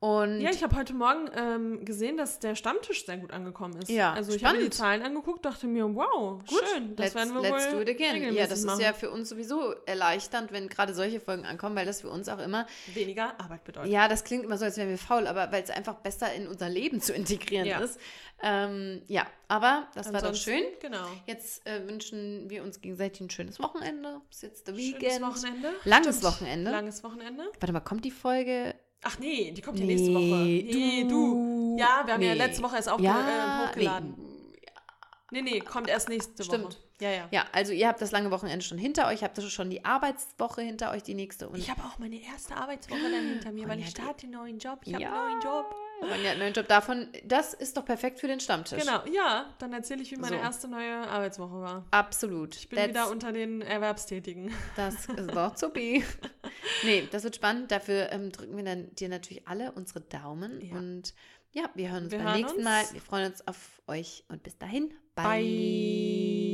Und Ja, ich habe heute Morgen ähm, gesehen, dass der Stammtisch sehr gut angekommen ist. Ja, also ich habe mir die. Zahlen angeguckt, dachte mir, wow, schön, das let's, werden wir let's wohl do it again. Ja, das machen. ist ja für uns sowieso erleichternd, wenn gerade solche Folgen ankommen, weil das für uns auch immer, weniger Arbeit bedeutet. ja, das klingt immer so, als wären wir faul, aber weil es einfach besser in unser Leben zu integrieren Ja. ist. Ähm, ja, aber das war doch Ansonsten, schön. Genau. Jetzt äh, wünschen wir uns gegenseitig ein schönes Wochenende. Ist jetzt der Schönes Weekend. Wochenende. Langes Stimmt. Wochenende. Langes Wochenende. Warte mal, kommt die Folge? Ach nee, die kommt ja nächste Woche. Nee, du. Ja, wir haben ja letzte Woche erst aufge ja, äh, hochgeladen. Nee. Nee, nee, kommt erst nächste Stimmt. Woche. Ja, ja. Ja, also ihr habt das lange Wochenende schon hinter euch, habt schon die Arbeitswoche hinter euch, die nächste. Und Ich habe auch meine erste Arbeitswoche dann hinter mir, weil Ronja, ich starte einen neuen Job. Ich habe Ja. einen neuen Job. Ronja hat einen neuen Job davon. Das ist doch perfekt für den Stammtisch. Genau, ja, dann erzähle ich, wie meine So. erste neue Arbeitswoche war. Absolut. Ich bin wieder unter den Erwerbstätigen. Das ist doch so be. (laughs) Nee, das wird spannend. Dafür ähm, drücken wir dann dir natürlich alle unsere Daumen. Ja. Und ja, wir hören uns Wir beim nächsten uns. Mal. Wir freuen uns auf euch und bis dahin. Bye.